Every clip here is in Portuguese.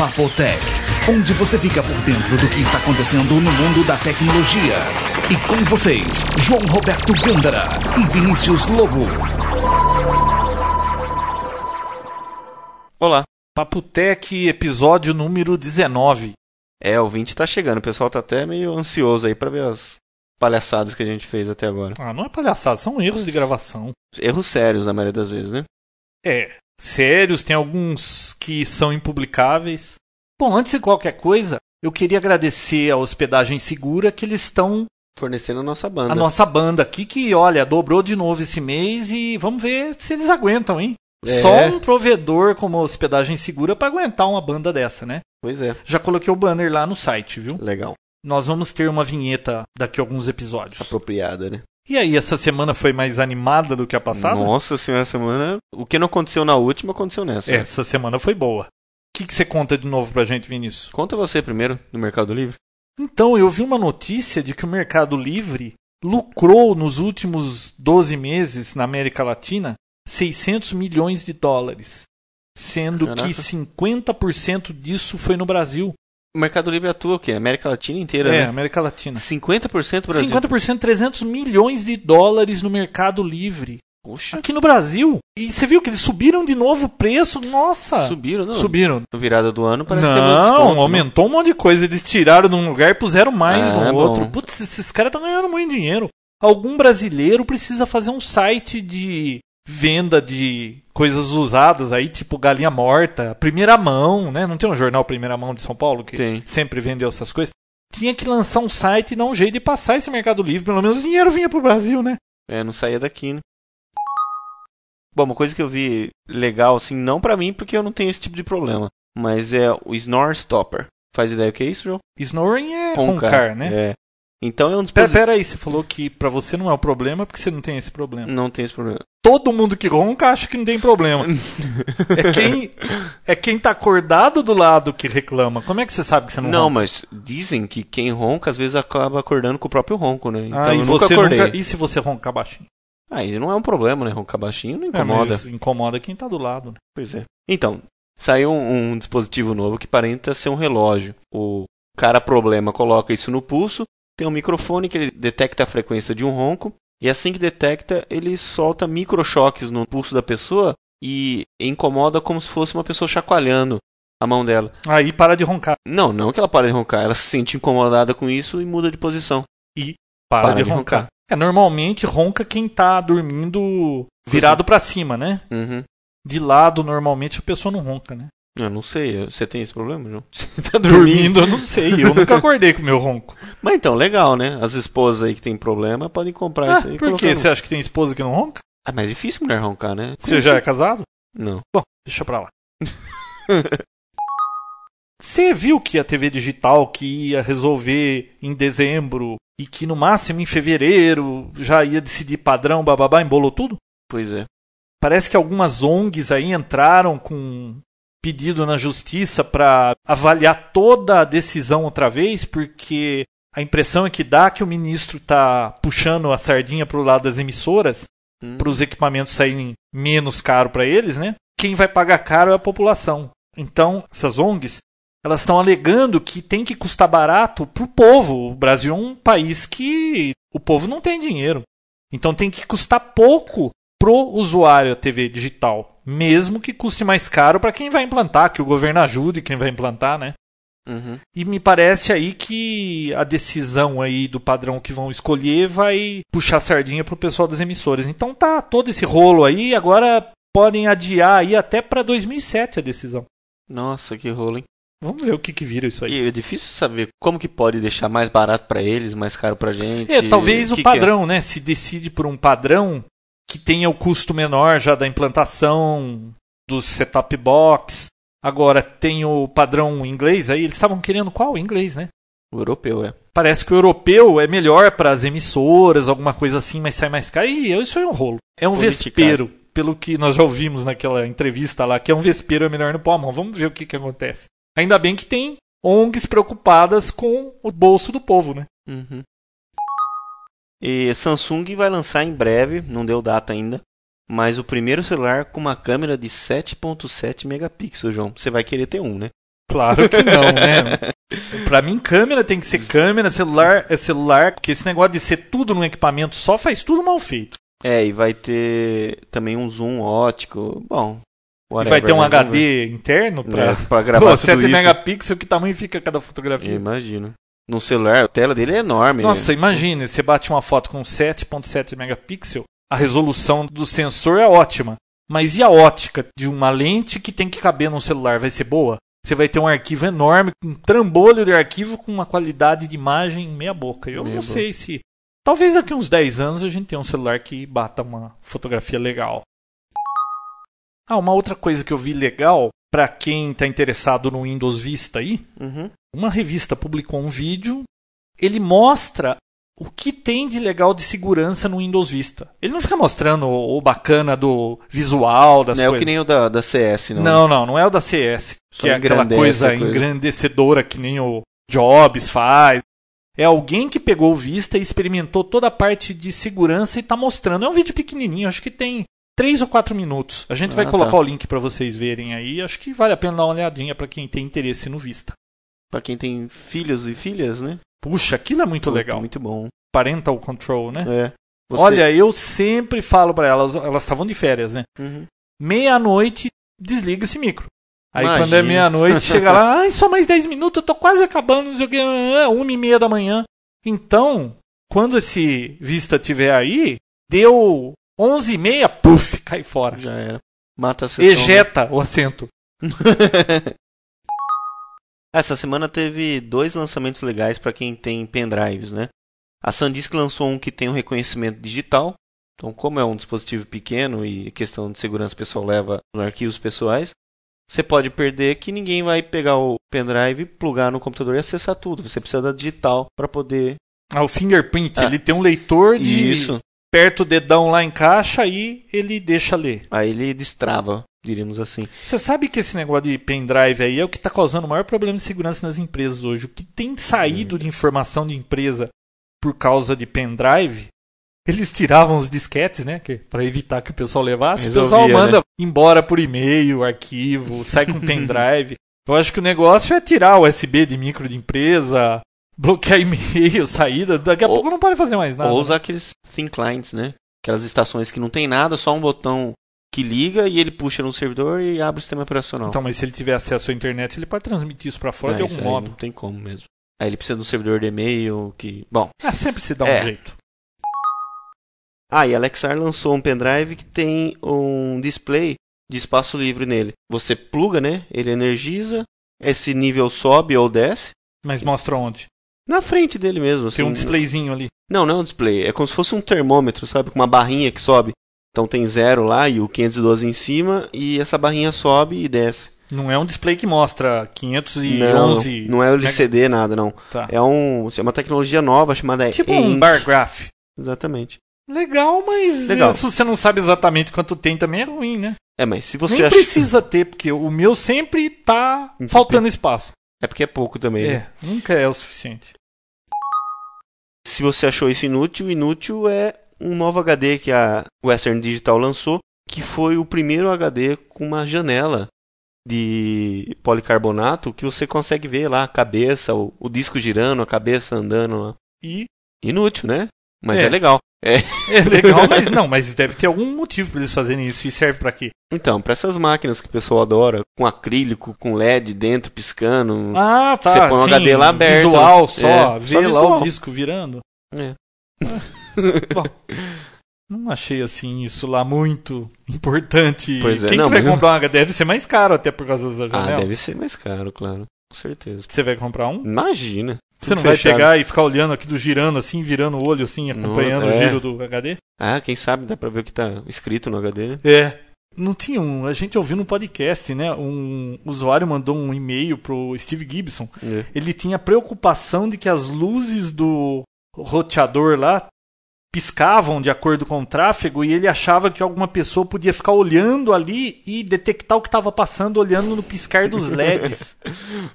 Papotec, onde você fica por dentro do que está acontecendo no mundo da tecnologia. E com vocês, João Roberto Gândara e Vinícius Lobo. Olá. Papotec, episódio número 19. É, o 20 tá chegando. O pessoal tá até meio ansioso aí pra ver as palhaçadas que a gente fez até agora. Ah, não é palhaçada, são erros de gravação. Erros sérios, na maioria das vezes, né? É, sérios, tem alguns que são impublicáveis. Bom, antes de qualquer coisa, eu queria agradecer a Hospedagem Segura que eles estão Fornecendo a nossa banda. a nossa banda aqui que, olha, dobrou de novo esse mês e vamos ver se eles aguentam, hein? É. Só um provedor como a Hospedagem Segura para aguentar uma banda dessa, né? Pois é, Já coloquei o banner lá no site, viu? legal. Nós vamos ter uma vinheta daqui a alguns episódios. Apropriada, né? E aí, essa semana foi mais animada do que a passada? Nossa senhora, semana. O que não aconteceu na última, aconteceu nessa. Essa semana foi boa. O que, que você conta de novo pra gente, Vinícius? Conta você primeiro, do Mercado Livre. Então, eu vi uma notícia de que o Mercado Livre lucrou nos últimos 12 meses na América Latina 600 milhões de dólares. Sendo Caraca. que 50% disso foi no Brasil. O Mercado Livre atua o quê? América Latina inteira, É, né? América Latina. 50% Brasil. 50%, 300 milhões de dólares no Mercado Livre. Puxa, Aqui no Brasil. E você viu que eles subiram de novo o preço? Nossa! subiram, não? Subiram. No virada do ano parece que teve um Não, desconto, aumentou um monte de coisa. Eles tiraram de um lugar e puseram mais Ah, no bom. outro. Putz, esses caras estão ganhando muito dinheiro. Algum brasileiro precisa fazer um site de venda de coisas usadas aí, tipo galinha morta, primeira mão, né? Não tem um jornal Primeira Mão de São Paulo que Tem. sempre vendeu essas coisas? Tinha que lançar um site e dar um jeito de passar esse Mercado Livre. Pelo menos o dinheiro vinha pro Brasil, né? É, não saía daqui, né? Bom, uma coisa que eu vi legal, assim, não pra mim, porque eu não tenho esse tipo de problema, mas é o Snore Stopper. Faz ideia o que é isso, João? Snoring é roncar, né? É. Então é um Pera, dispositivo... pera aí, você falou que pra você não é o problema porque você não tem esse problema. Não tem esse problema. todo mundo que ronca acha que não tem problema. é, quem, é quem tá acordado do lado que reclama. Como é que você sabe que você não, Não, ronca? mas dizem que quem ronca às vezes acaba acordando com o próprio ronco, né? Então ah, e você nunca. E se você roncar baixinho? Aí não é um problema, né? Roncar baixinho não É, incomoda. mas incomoda quem tá do lado. né? Pois é. Então, saiu um, um dispositivo novo que parenta ser um relógio. O cara problema coloca isso no pulso, tem um microfone que ele detecta a frequência de um ronco, e assim que detecta, ele solta microchoques no pulso da pessoa e incomoda como se fosse uma pessoa chacoalhando a mão dela. Aí para de roncar. Não, não que ela pare de roncar, ela se sente incomodada com isso e muda de posição. Para, Para de, de roncar. roncar. É, normalmente ronca quem tá dormindo virado pra cima, né? Uhum. De lado, normalmente a pessoa não ronca, né? Eu não sei, você tem esse problema, João? Você tá Dormindo, eu não sei. Eu nunca acordei com o meu ronco. Mas então, legal, né? As esposas aí que tem problema podem comprar Ah, isso aí. por no- Você acha que tem esposa que não ronca? Ah, mas é difícil mulher roncar, né? Você já é casado? Não. Bom, deixa pra lá. Você viu que a TV digital que ia resolver em dezembro e que no máximo em fevereiro já ia decidir padrão, bababá, embolou tudo? Pois é. Parece que algumas ONGs aí entraram com pedido na justiça para avaliar toda a decisão outra vez, porque a impressão é que dá que o ministro tá puxando a sardinha pro lado das emissoras Hum. para os equipamentos saírem menos caro para eles, né? Quem vai pagar caro é a população. Então, essas ONGs, elas estão alegando que tem que custar barato pro povo. O Brasil é um país que o povo não tem dinheiro. Então tem que custar pouco pro usuário a TV digital, mesmo que custe mais caro para quem vai implantar, que o governo ajude quem vai implantar, né? Uhum. E me parece aí que a decisão aí do padrão que vão escolher vai puxar sardinha pro pessoal das emissoras. Então tá todo esse rolo aí, agora podem adiar aí até para 2007 a decisão. Nossa, que rolo, hein? Vamos ver o que que vira isso aí. E é difícil saber como que pode deixar mais barato pra eles, mais caro pra gente. É, talvez o, que que é? padrão, né? Se decide por um padrão que tenha o custo menor já da implantação do setup box. Agora tem o padrão inglês aí, eles estavam querendo qual? Inglês, né? O europeu, é. Parece que o europeu é melhor para as emissoras, alguma coisa assim, mas sai mais caro. E isso é um rolo. É um Politicagem. vespeiro, pelo que nós já ouvimos naquela entrevista lá, que é um vespeiro é melhor no pau à mão. Vamos ver o que, que acontece. Ainda bem que tem ONGs preocupadas com o bolso do povo, né? Uhum. E Samsung vai lançar em breve, não deu data ainda, mas o primeiro celular com uma câmera de 7.7 megapixels, João. Você vai querer ter um, né? Claro que não, né? Pra mim, câmera tem que ser câmera, celular é celular, porque esse negócio de ser tudo num equipamento só faz tudo mal feito. É, e vai ter também um zoom ótico. Bom. E whatever, vai ter um né? HD interno pra, É, pra gravar Pô, tudo 7 isso. megapixels, que tamanho fica cada fotografia? imagino. No celular, a tela dele é enorme. Nossa, imagine, você bate uma foto com 7.7 megapixels, a resolução do sensor é ótima. Mas e a ótica de uma lente que tem que caber num celular? Vai ser boa? Você vai ter um arquivo enorme, um trambolho de arquivo com uma qualidade de imagem meia boca. Eu Meia não sei se. Talvez daqui uns 10 anos a gente tenha um celular que bata uma fotografia legal. Ah, uma outra coisa que eu vi legal, para quem está interessado no Windows Vista aí, Uhum. Uma revista publicou um vídeo, ele mostra o que tem de legal de segurança no Windows Vista. Ele não fica mostrando o, bacana do visual das Não é o coisas. que nem o da, da CS, não. Não, não, não é o da CS, Só que é aquela coisa, coisa. engrandecedora que nem o Jobs faz. É alguém que pegou o Vista e experimentou toda a parte de segurança e está mostrando. É um vídeo pequenininho, acho que tem 3 ou 4 minutos. A gente vai Ah, colocar tá. o link para vocês verem aí. Acho que vale a pena dar uma olhadinha para quem tem interesse no Vista. Pra quem tem filhos e filhas, né? Puxa, aquilo é muito legal. Muito bom. Parental control, né? É. Você- Olha, eu sempre falo pra elas, elas estavam de férias, né? Uhum. Meia-noite, desliga esse micro. Aí Imagina. quando é meia-noite, chega lá, ai, só mais 10 minutos, eu tô quase acabando, não sei o que, é uma e meia da manhã. Então, quando esse Vista tiver aí, deu 11 e meia, puf, cai fora. Já era. Mata a sessão. né? Ejeta o assento. Essa semana teve dois lançamentos legais para quem tem pendrives, né? A SanDisk lançou um que tem um reconhecimento digital. Então, como é um dispositivo pequeno e questão de segurança pessoal leva nos arquivos pessoais, você pode perder que ninguém vai pegar o pendrive, plugar no computador e acessar tudo. Você precisa da digital para poder. Ah, o fingerprint, Ah. ele tem um leitor de Isso. Perto o dedão lá encaixa e ele deixa ler. Aí ele destrava, diríamos assim. Você sabe que esse negócio de pendrive aí é o que está causando o maior problema de segurança nas empresas hoje. O que tem saído de informação de empresa por causa de pendrive, eles tiravam os disquetes, né? Para evitar que o pessoal levasse. o pessoal Resolvia, manda embora por e-mail, arquivo, sai com pendrive. Eu acho que o negócio é tirar o USB de micro de empresa, bloquear e-mail, saída. Daqui a Ou- pouco não pode fazer mais nada. Ou né? usar aqueles thin clients, né? Aquelas estações que não tem nada, só um botão que liga e ele puxa no servidor e abre o sistema operacional. Então, mas se ele tiver acesso à internet, ele pode transmitir isso para fora Ah, de algum modo. Não tem como mesmo. Aí ele precisa de um servidor de e-mail que. Bom. Ah, sempre se dá um É. jeito. Ah, e a Lexar lançou um pendrive que tem um display de espaço livre nele. Você pluga, né? Ele energiza, esse nível sobe ou desce. Mas mostra onde? Na frente dele mesmo. Tem um assim. displayzinho ali. Não, não é um display. É como se fosse um termômetro, sabe? Com uma barrinha que sobe. Então tem zero lá e o 512 em cima. E essa barrinha sobe e desce. Não é um display que mostra 511. Não, não é o LCD, nada, não. Tá. É um, é uma tecnologia nova chamada Tipo um bar graph. Exatamente. Legal, mas Legal. se você não sabe exatamente quanto tem, também é ruim, né? É, mas se você Nem acha... precisa ter, porque o meu sempre tá Então, faltando espaço. É porque é pouco também, né? É, nunca é o suficiente. Se você achou isso inútil, inútil é um novo HD que a Western Digital lançou, que foi o primeiro HD com uma janela de policarbonato que você consegue ver lá a cabeça, o, o disco girando, a cabeça andando lá. E Inútil, né? Mas É. é, legal. É. é legal, mas não, mas deve ter algum motivo pra eles fazerem isso. E serve pra quê? Então, para essas máquinas que o pessoal adora, com acrílico, com LED dentro piscando. Ah, tá. Você põe o sim, HD lá aberto. Visual só, É, vê só lá visual. o disco virando. É. Bom, não achei assim isso lá muito importante. Pois é, Quem não, que vai mas- comprar uma HD deve ser mais caro até por causa dessa Ah, janela. deve ser mais caro, claro. Com certeza. Você vai comprar um? Imagina. Você não Tudo vai fechado. pegar e ficar olhando aqui do girando assim, virando o olho assim, Não, acompanhando o é. giro do HD? Ah, quem sabe dá pra ver o que tá escrito no HD, né? É. Não tinha um. A gente ouviu no podcast, né? Um usuário mandou um e-mail pro Steve Gibson. É. Ele tinha preocupação de que as luzes do roteador lá piscavam de acordo com o tráfego e ele achava que alguma pessoa podia ficar olhando ali e detectar o que estava passando olhando no piscar dos LEDs.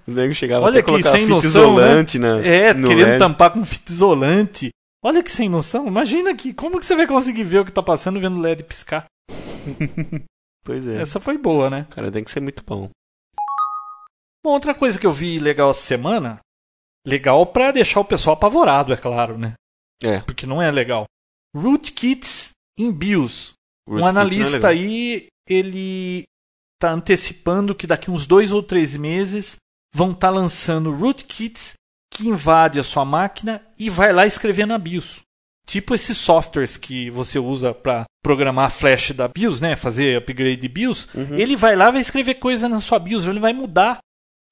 Os negros chegavam Olha até que sem noção, isolante na, É, querendo LED. tampar com fita isolante. Olha que sem noção. Imagina que como que você vai conseguir ver o que tá passando vendo o LED piscar? Pois é. Essa foi boa, né? Cara, tem que ser muito bom. Bom, outra coisa que eu vi legal essa semana, legal pra deixar o pessoal apavorado, é claro, né? É. Porque não é legal. Rootkits em BIOS. Rootkit um é analista legal. aí, ele tá antecipando que daqui uns dois ou três meses vão estar lançando rootkits que invade a sua máquina e vai lá escrever na BIOS. Tipo esses softwares que você usa para programar a flash da BIOS, né? Fazer upgrade de BIOS. Uhum. Ele vai lá e vai escrever coisa na sua BIOS. Ele vai mudar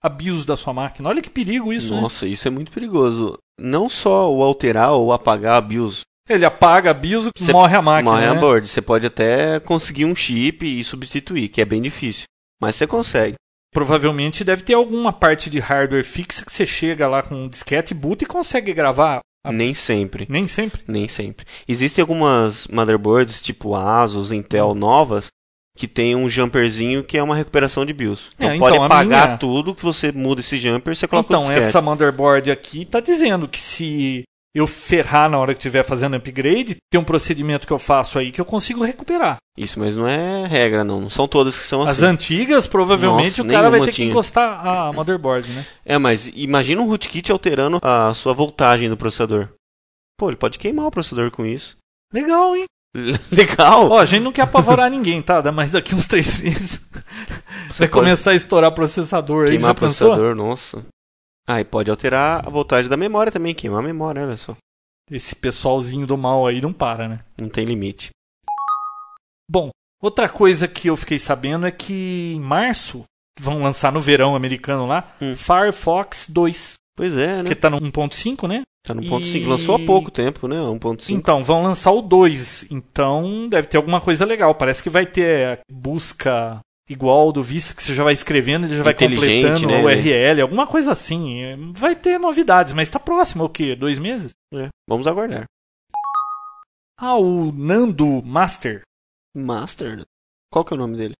a BIOS da sua máquina. Olha que perigo isso, né? Nossa, isso é muito perigoso. Não só o alterar ou apagar a BIOS Ele apaga a BIOS e Você morre a máquina. morre a né? board. Você pode até conseguir um chip e substituir, que é bem difícil. Mas você consegue. Provavelmente deve ter alguma parte de hardware fixa que você chega lá com um disquete, boota e consegue gravar. A- Nem sempre. Nem sempre. Nem sempre. Existem algumas motherboards, tipo Asus, Intel novas, que tem um jumperzinho que é uma recuperação de BIOS. Então, É, pode então, a apagar minha- tudo que você muda esse jumper, você coloca o Então, essa motherboard aqui tá dizendo que se eu ferrar na hora que estiver fazendo upgrade, tem um procedimento que eu faço aí que eu consigo recuperar. Isso, mas não é regra, não. Não são todas que são As assim. antigas, provavelmente, Nossa, o cara vai ter que tinha. encostar a motherboard, né? É, mas imagina um rootkit alterando a sua voltagem do processador. Pô, ele pode queimar o processador com isso. Legal, hein? Legal! Ó, a gente não quer apavorar ninguém, tá? Mas daqui uns três meses vai começar a estourar processador aí. Queimar o pensou? processador, nossa. Ah, e pode alterar a voltagem da memória também, queimar a memória, olha só. Esse pessoalzinho do mal aí não para, né? Não tem limite. Bom, outra coisa que eu fiquei sabendo é que em março vão lançar no verão americano lá Hum. Firefox 2, Pois é, né? que tá no 1.5, né? Tá no ponto e- 5. Lançou há pouco tempo, né? 1.5. Então, vão lançar o 2. Então, deve ter alguma coisa legal. Parece que vai ter busca igual do Vista, que você já vai escrevendo, ele já vai completando né? o URL, alguma coisa assim. Vai ter novidades, mas tá próximo, o quê? Dois meses? É, Vamos aguardar. Ah, o Nando Master. Master? Qual que é o nome dele?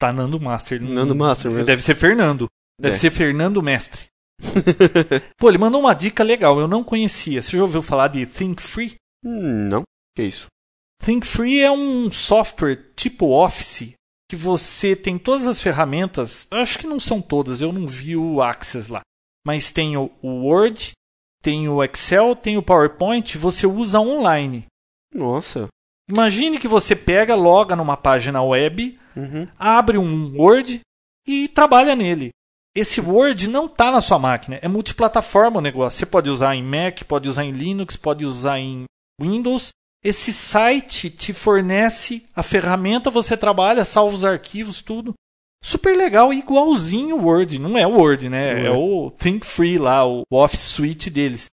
Tá Nando Master. Nando Master mesmo. Deve ser Fernando. Deve É. ser Fernando Mestre. Pô, ele mandou uma dica legal, eu não conhecia. Você já ouviu falar de Think Free? Não. Que isso? Think Free é um software tipo Office que você tem todas as ferramentas. eu Acho que não são todas, eu não vi o Access lá. Mas tem o o Word, tem o Excel, tem o PowerPoint, você usa online. Nossa. Imagine que você pega, loga numa página web, Uhum. abre um Word e trabalha nele. Esse Word não está na sua máquina, é multiplataforma o negócio. Você pode usar em Mac, pode usar em Linux, pode usar em Windows. Esse site te fornece a ferramenta, você trabalha, salva os arquivos, tudo. Super legal, igualzinho o Word. Não é o Word, né? É é. o Think Free lá, o Office Suite deles.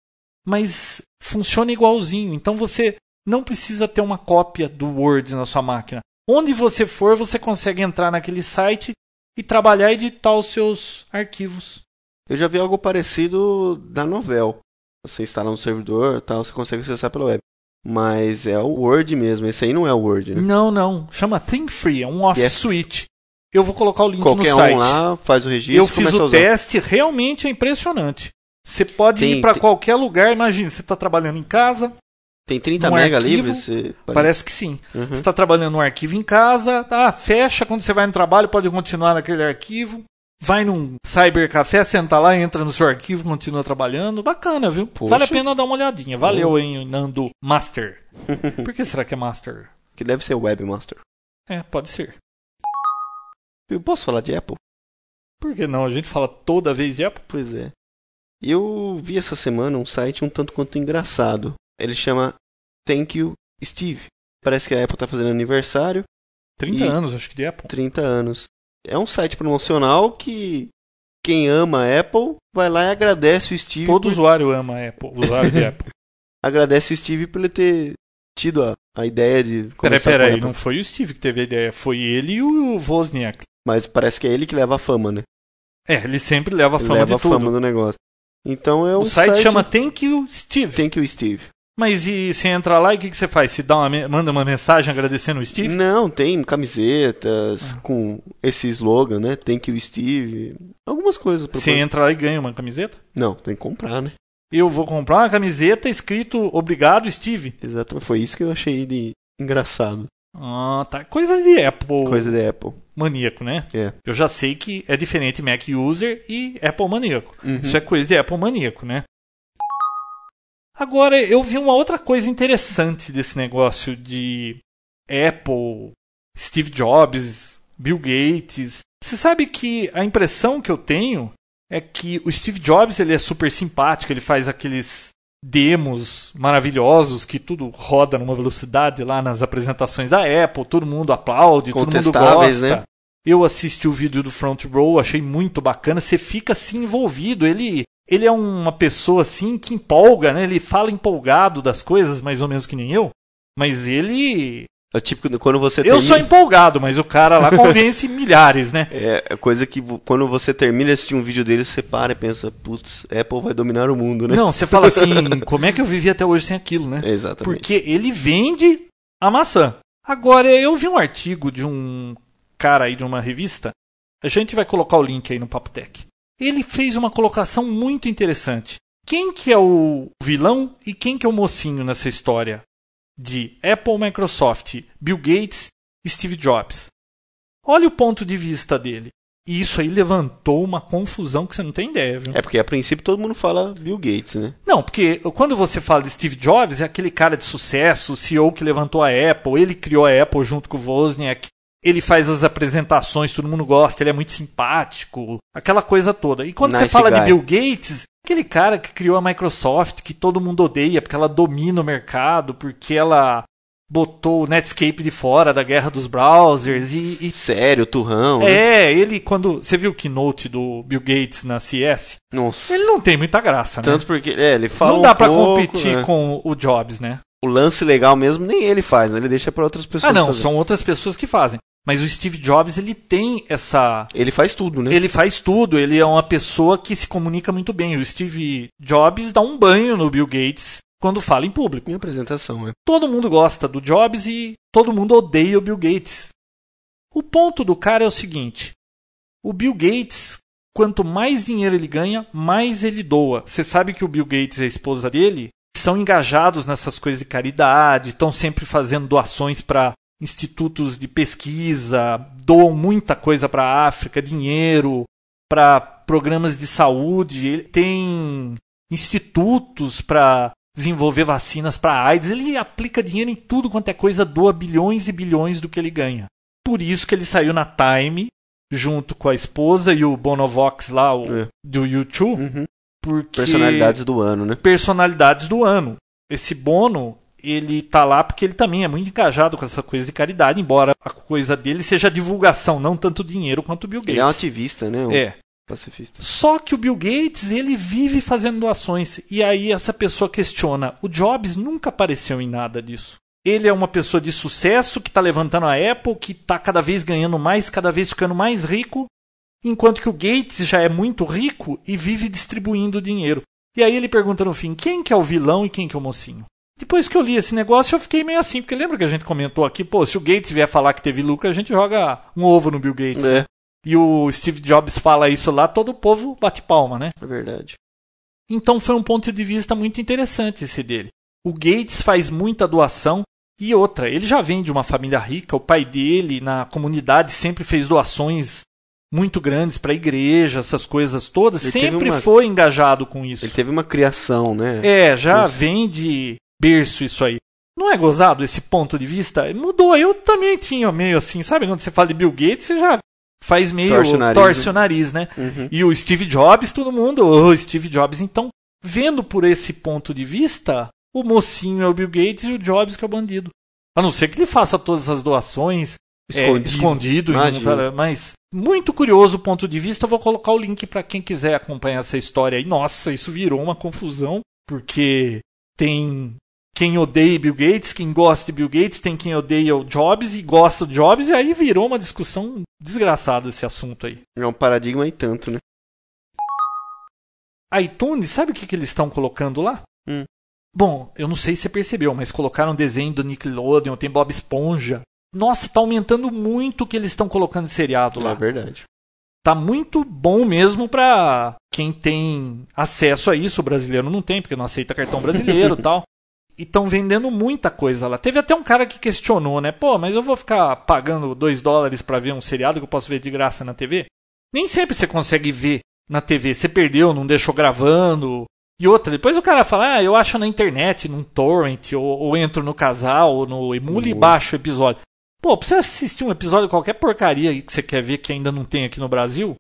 Mas funciona igualzinho. Então você não precisa ter uma cópia do Word na sua máquina. Onde você for, você consegue entrar naquele site e trabalhar e editar os seus arquivos. Eu já vi algo parecido da Novel. Você instala no servidor tal, você consegue acessar pela web. Mas é o Word mesmo. Esse aí não é o Word, né? Não, não. Chama Think Free, é um Office Yes. Suite. Eu vou colocar o link Qualquer no site. um lá faz o registro Eu fiz o teste, realmente é impressionante. Você pode Tem- ir para tem- qualquer lugar, imagina, você está trabalhando em casa, Tem 30 num mega arquivo? Você... parece que sim. Uhum. Você está trabalhando num arquivo em casa, tá, fecha, quando você vai no trabalho pode continuar naquele arquivo. Vai num cybercafé, senta lá, entra no seu arquivo, continua trabalhando. Bacana, viu? Poxa. Vale a pena dar uma olhadinha. Valeu, hein, Nando Master. Por que será que é Master? Que deve ser Webmaster. É, pode ser. Eu posso falar de Apple? Por que não? A gente fala toda vez de Apple. Pois é. Eu vi essa semana um site um tanto quanto engraçado. Ele chama Thank You Steve. Parece que a Apple tá fazendo aniversário, 30 E- anos, acho que de Apple. 30 anos. É um site promocional que quem ama a Apple vai lá e agradece o Steve. Todo por- usuário ama a Apple, usuário de Apple. Agradece o Steve por ele ter tido a, a ideia de Peraí, peraí, não foi o Steve que teve a ideia, foi ele e o Wozniak. Mas parece que é ele que leva a fama, né? É, ele sempre leva a Ele fama leva de a tudo. fama do negócio. Então é um o site, chama Thank You Steve. Thank You Steve. Mas e você entra lá e o que, que você faz? Você dá uma, manda uma mensagem agradecendo o Steve? Não, tem camisetas Ah. com esse slogan, né? Thank You Steve. Algumas coisas. Você entra lá e ganha uma camiseta? Não, tem que comprar, né? Eu vou comprar uma camiseta escrito Obrigado, Steve. Exatamente. Foi isso que eu achei de engraçado. Ah, tá. Coisa de Apple. Coisa da Apple. maníaco, né? É. Eu já sei que é diferente Mac user e Apple maníaco. Uhum. Isso é coisa de Apple maníaco, né? Agora, eu vi uma outra coisa interessante desse negócio de Apple, Steve Jobs, Bill Gates. Você sabe que a impressão que eu tenho é que o Steve Jobs ele é super simpático, ele faz aqueles demos maravilhosos que tudo roda numa velocidade lá nas apresentações da Apple, todo mundo aplaude, todo mundo gosta. né? Eu assisti o vídeo do Front Row, achei muito bacana. Você fica assim envolvido. Ele, ele é uma pessoa assim que empolga, né? Ele fala empolgado das coisas, mais ou menos que nem eu. Mas ele. É o típico quando você Eu termina... sou empolgado, mas o cara lá convence milhares, né? É é coisa que quando você termina de assistir um vídeo dele, você para e pensa, putz, Apple vai dominar o mundo, né? Não, você fala assim, como é que eu vivi até hoje sem aquilo, né? Exatamente. Porque ele vende a maçã. Agora, eu vi um artigo de um cara aí de uma revista. A gente vai colocar o link aí no Papo Tech. Ele fez uma colocação muito interessante. Quem que é o vilão e quem que é o mocinho nessa história de Apple, Microsoft, Bill Gates e Steve Jobs? Olha o ponto de vista dele. E isso aí levantou uma confusão que você não tem ideia, viu? É porque a princípio todo mundo fala Bill Gates, né? Não, porque quando você fala de Steve Jobs, é aquele cara de sucesso, o CEO que levantou a Apple, ele criou a Apple junto com o Wozniak, ele faz as apresentações, todo mundo gosta, ele é muito simpático, aquela coisa toda. E quando você Nice fala de guy. Bill Gates, aquele cara que criou a Microsoft, que todo mundo odeia, porque ela domina o mercado, porque ela botou o Netscape de fora da guerra dos browsers e, e Sério, turrão. né? é, ele quando você viu o keynote do Bill Gates na CS, Nossa. ele não tem muita graça, né? Tanto porque é, ele fala não dá um pra pouco, competir né? com o Jobs, né? O lance legal mesmo nem ele faz, né? Ele deixa pra outras pessoas Ah, não, fazer. são outras pessoas que fazem. Mas o Steve Jobs, ele tem essa. Ele faz tudo, né? Ele faz tudo, ele é uma pessoa que se comunica muito bem. O Steve Jobs dá um banho no Bill Gates quando fala em público. Minha apresentação, é. Todo mundo gosta do Jobs e todo mundo odeia o Bill Gates. O ponto do cara é o seguinte: o Bill Gates, quanto mais dinheiro ele ganha, mais ele doa. Você sabe que o Bill Gates e a esposa dele são engajados nessas coisas de caridade, estão sempre fazendo doações para institutos de pesquisa, doam muita coisa para a África, dinheiro para programas de saúde, ele tem institutos para desenvolver vacinas para AIDS, ele aplica dinheiro em tudo quanto é coisa, doa bilhões e bilhões do que ele ganha. Por isso que ele saiu na Time junto com a esposa e o Bonovox lá, o, É. do YouTube, Uhum. porque Personalidades do ano, né? personalidades do ano. Esse Bono, ele tá lá porque ele também é muito engajado com essa coisa de caridade, embora a coisa dele seja divulgação, não tanto dinheiro quanto o Bill Gates. Ele é um ativista, né? Um É. pacifista. Só que o Bill Gates, ele vive fazendo doações. E aí essa pessoa questiona: o Jobs nunca apareceu em nada disso. Ele é uma pessoa de sucesso que está levantando a Apple, que está cada vez ganhando mais, cada vez ficando mais rico, enquanto que o Gates já é muito rico e vive distribuindo dinheiro. E aí ele pergunta no fim: quem que é o vilão e quem que é o mocinho? Depois que eu li esse negócio, eu fiquei meio assim, porque lembra que a gente comentou aqui, pô, se o Gates vier falar que teve lucro, a gente joga um ovo no Bill Gates. né? É, E o Steve Jobs fala isso lá, todo o povo bate palma, né? é verdade. Então foi um ponto de vista muito interessante esse dele. O Gates faz muita doação e outra, ele já vem de uma família rica, o pai dele na comunidade sempre fez doações muito grandes para a igreja, essas coisas todas, Ele sempre uma- foi engajado com isso. Ele teve uma criação, né? É, já Isso. vem de berço isso aí. Não é gozado esse ponto de vista? Mudou. Eu também tinha meio assim, sabe? Quando você fala de Bill Gates, você já faz meio Torce o nariz, torce né? o nariz, né? Uhum. E o Steve Jobs, todo mundo, oh, Steve Jobs. Então, vendo por esse ponto de vista, o mocinho é o Bill Gates e o Jobs que é o bandido. A não ser que ele faça todas as doações é, Escondido. escondido, e não Imagina. fala- mas muito curioso o ponto de vista. Eu vou colocar o link para quem quiser acompanhar essa história aí. Nossa, isso virou uma confusão, porque tem quem odeia Bill Gates, quem gosta de Bill Gates, tem quem odeia o Jobs e gosta do Jobs, e aí virou uma discussão desgraçada esse assunto aí. É um paradigma e tanto, né? iTunes, sabe o que, que eles estão colocando lá? Hum. Bom, eu não sei se você percebeu, mas colocaram desenho do Nickelodeon, tem Bob Esponja. Nossa, tá aumentando muito o que eles estão colocando de seriado lá. É verdade. Tá muito bom mesmo pra quem tem acesso a isso. O brasileiro não tem, porque não aceita cartão brasileiro e tal. E estão vendendo muita coisa lá. Teve até um cara que questionou, né? Pô, mas eu vou ficar pagando 2 dólares para ver um seriado que eu posso ver de graça na TV? Nem sempre você consegue ver na TV. Você perdeu, não deixou gravando. E outra, depois o cara fala, ah, eu acho na internet, num torrent, ou, ou entro no casal, ou no emule e baixo o episódio. Pô, pra você assistir um episódio de qualquer porcaria aí que você quer ver que ainda não tem aqui no Brasil,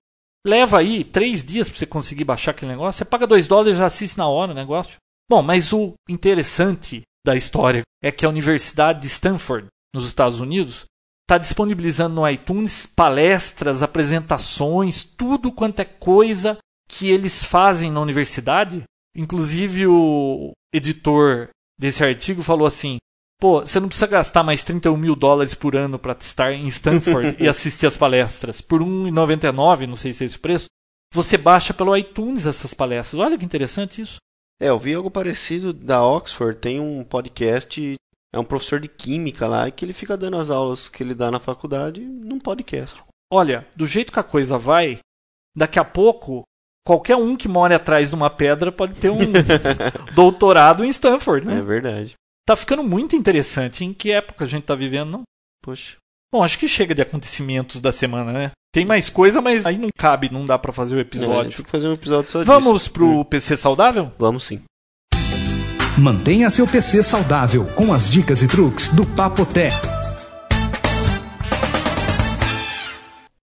leva aí três dias pra você conseguir baixar aquele negócio. Você paga dois dólares e já assiste na hora o negócio. Bom, mas o interessante da história é que a Universidade de Stanford, nos Estados Unidos, está disponibilizando no iTunes palestras, apresentações, tudo quanto é coisa que eles fazem na universidade. Inclusive o editor desse artigo falou assim: pô, você não precisa gastar mais 31 mil dólares por ano para estar em Stanford e assistir as palestras. Por R$1,99, não sei se é esse o preço, você baixa pelo iTunes essas palestras. Olha que interessante isso. É, eu vi algo parecido da Oxford, tem um podcast, é um professor de química lá, que ele fica dando as aulas que ele dá na faculdade num podcast. Olha, do jeito que a coisa vai, daqui a pouco, qualquer um que mora atrás de uma pedra pode ter um doutorado em Stanford, né? É verdade. Tá ficando muito interessante. Em que época a gente tá vivendo, não? Poxa. Bom, acho que chega de acontecimentos da semana, né? Tem mais coisa, mas aí não cabe, não dá para fazer o É, episódio. tem que fazer um episódio só Vamos disso. pro Hum, PC saudável? Vamos sim. Mantenha seu PC saudável com as dicas e truques do Papotec.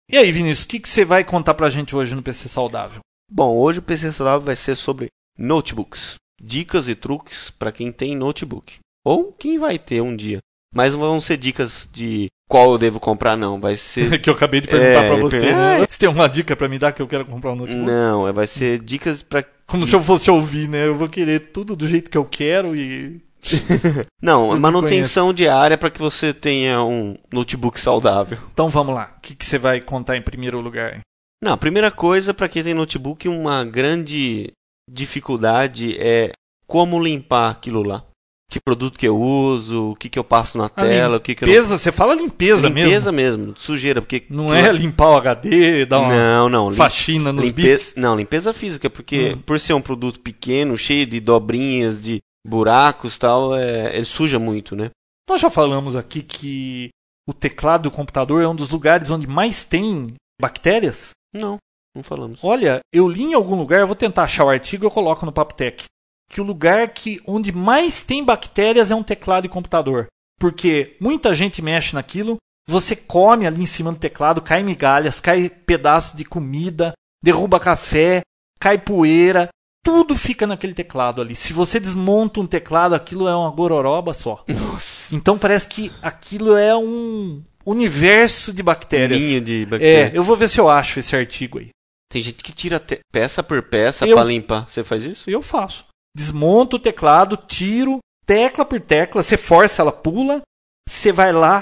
E aí, Vinícius, o que, que você vai contar pra gente hoje no PC saudável? Bom, hoje o PC Saudável vai ser sobre notebooks. Dicas e truques para quem tem notebook. Ou quem vai ter um dia. Mas vão ser dicas de qual eu devo comprar, não. Vai ser. que eu acabei de perguntar É, pra ele você, per- né? Ah, Você tem uma dica pra me dar que eu quero comprar um notebook? não, é- vai ser dicas para. Como se eu fosse ouvir, né? Eu vou querer tudo do jeito que eu quero e. Não, manutenção diária para que você tenha um notebook saudável. Então vamos lá. O que, que você vai contar em primeiro lugar? Não, a primeira coisa para quem tem notebook, uma grande dificuldade é como limpar aquilo lá. Que produto que eu uso, o que, que eu passo na tela, o que, que não Limpeza, você fala limpeza, limpeza mesmo. mesmo, sujeira, porque Não é limpar o HD, dar uma não, não, faxina nos bits. Não, limpeza física, porque Hum. por ser um produto pequeno, cheio de dobrinhas, de buracos, tal, é, ele suja muito, né? Nós já falamos aqui que o teclado do computador é um dos lugares onde mais tem bactérias. Não, não falamos. Olha, eu li em algum lugar, eu vou tentar achar o artigo e eu coloco no Papotec, que o lugar que onde mais tem bactérias é um teclado de computador. Porque muita gente mexe naquilo, você come ali em cima do teclado, cai migalhas, cai pedaço de comida, derruba café, cai poeira, tudo fica naquele teclado ali. Se você desmonta um teclado, aquilo é uma gororoba só. Nossa. Então parece que aquilo é um universo de bactérias. Linha de bactéria. É, eu vou ver se eu acho esse artigo aí. Tem gente que tira peça por peça Eu- pra limpar. Você faz isso? Eu faço. Desmonto o teclado, tiro, tecla por tecla, você força, ela pula, você vai lá,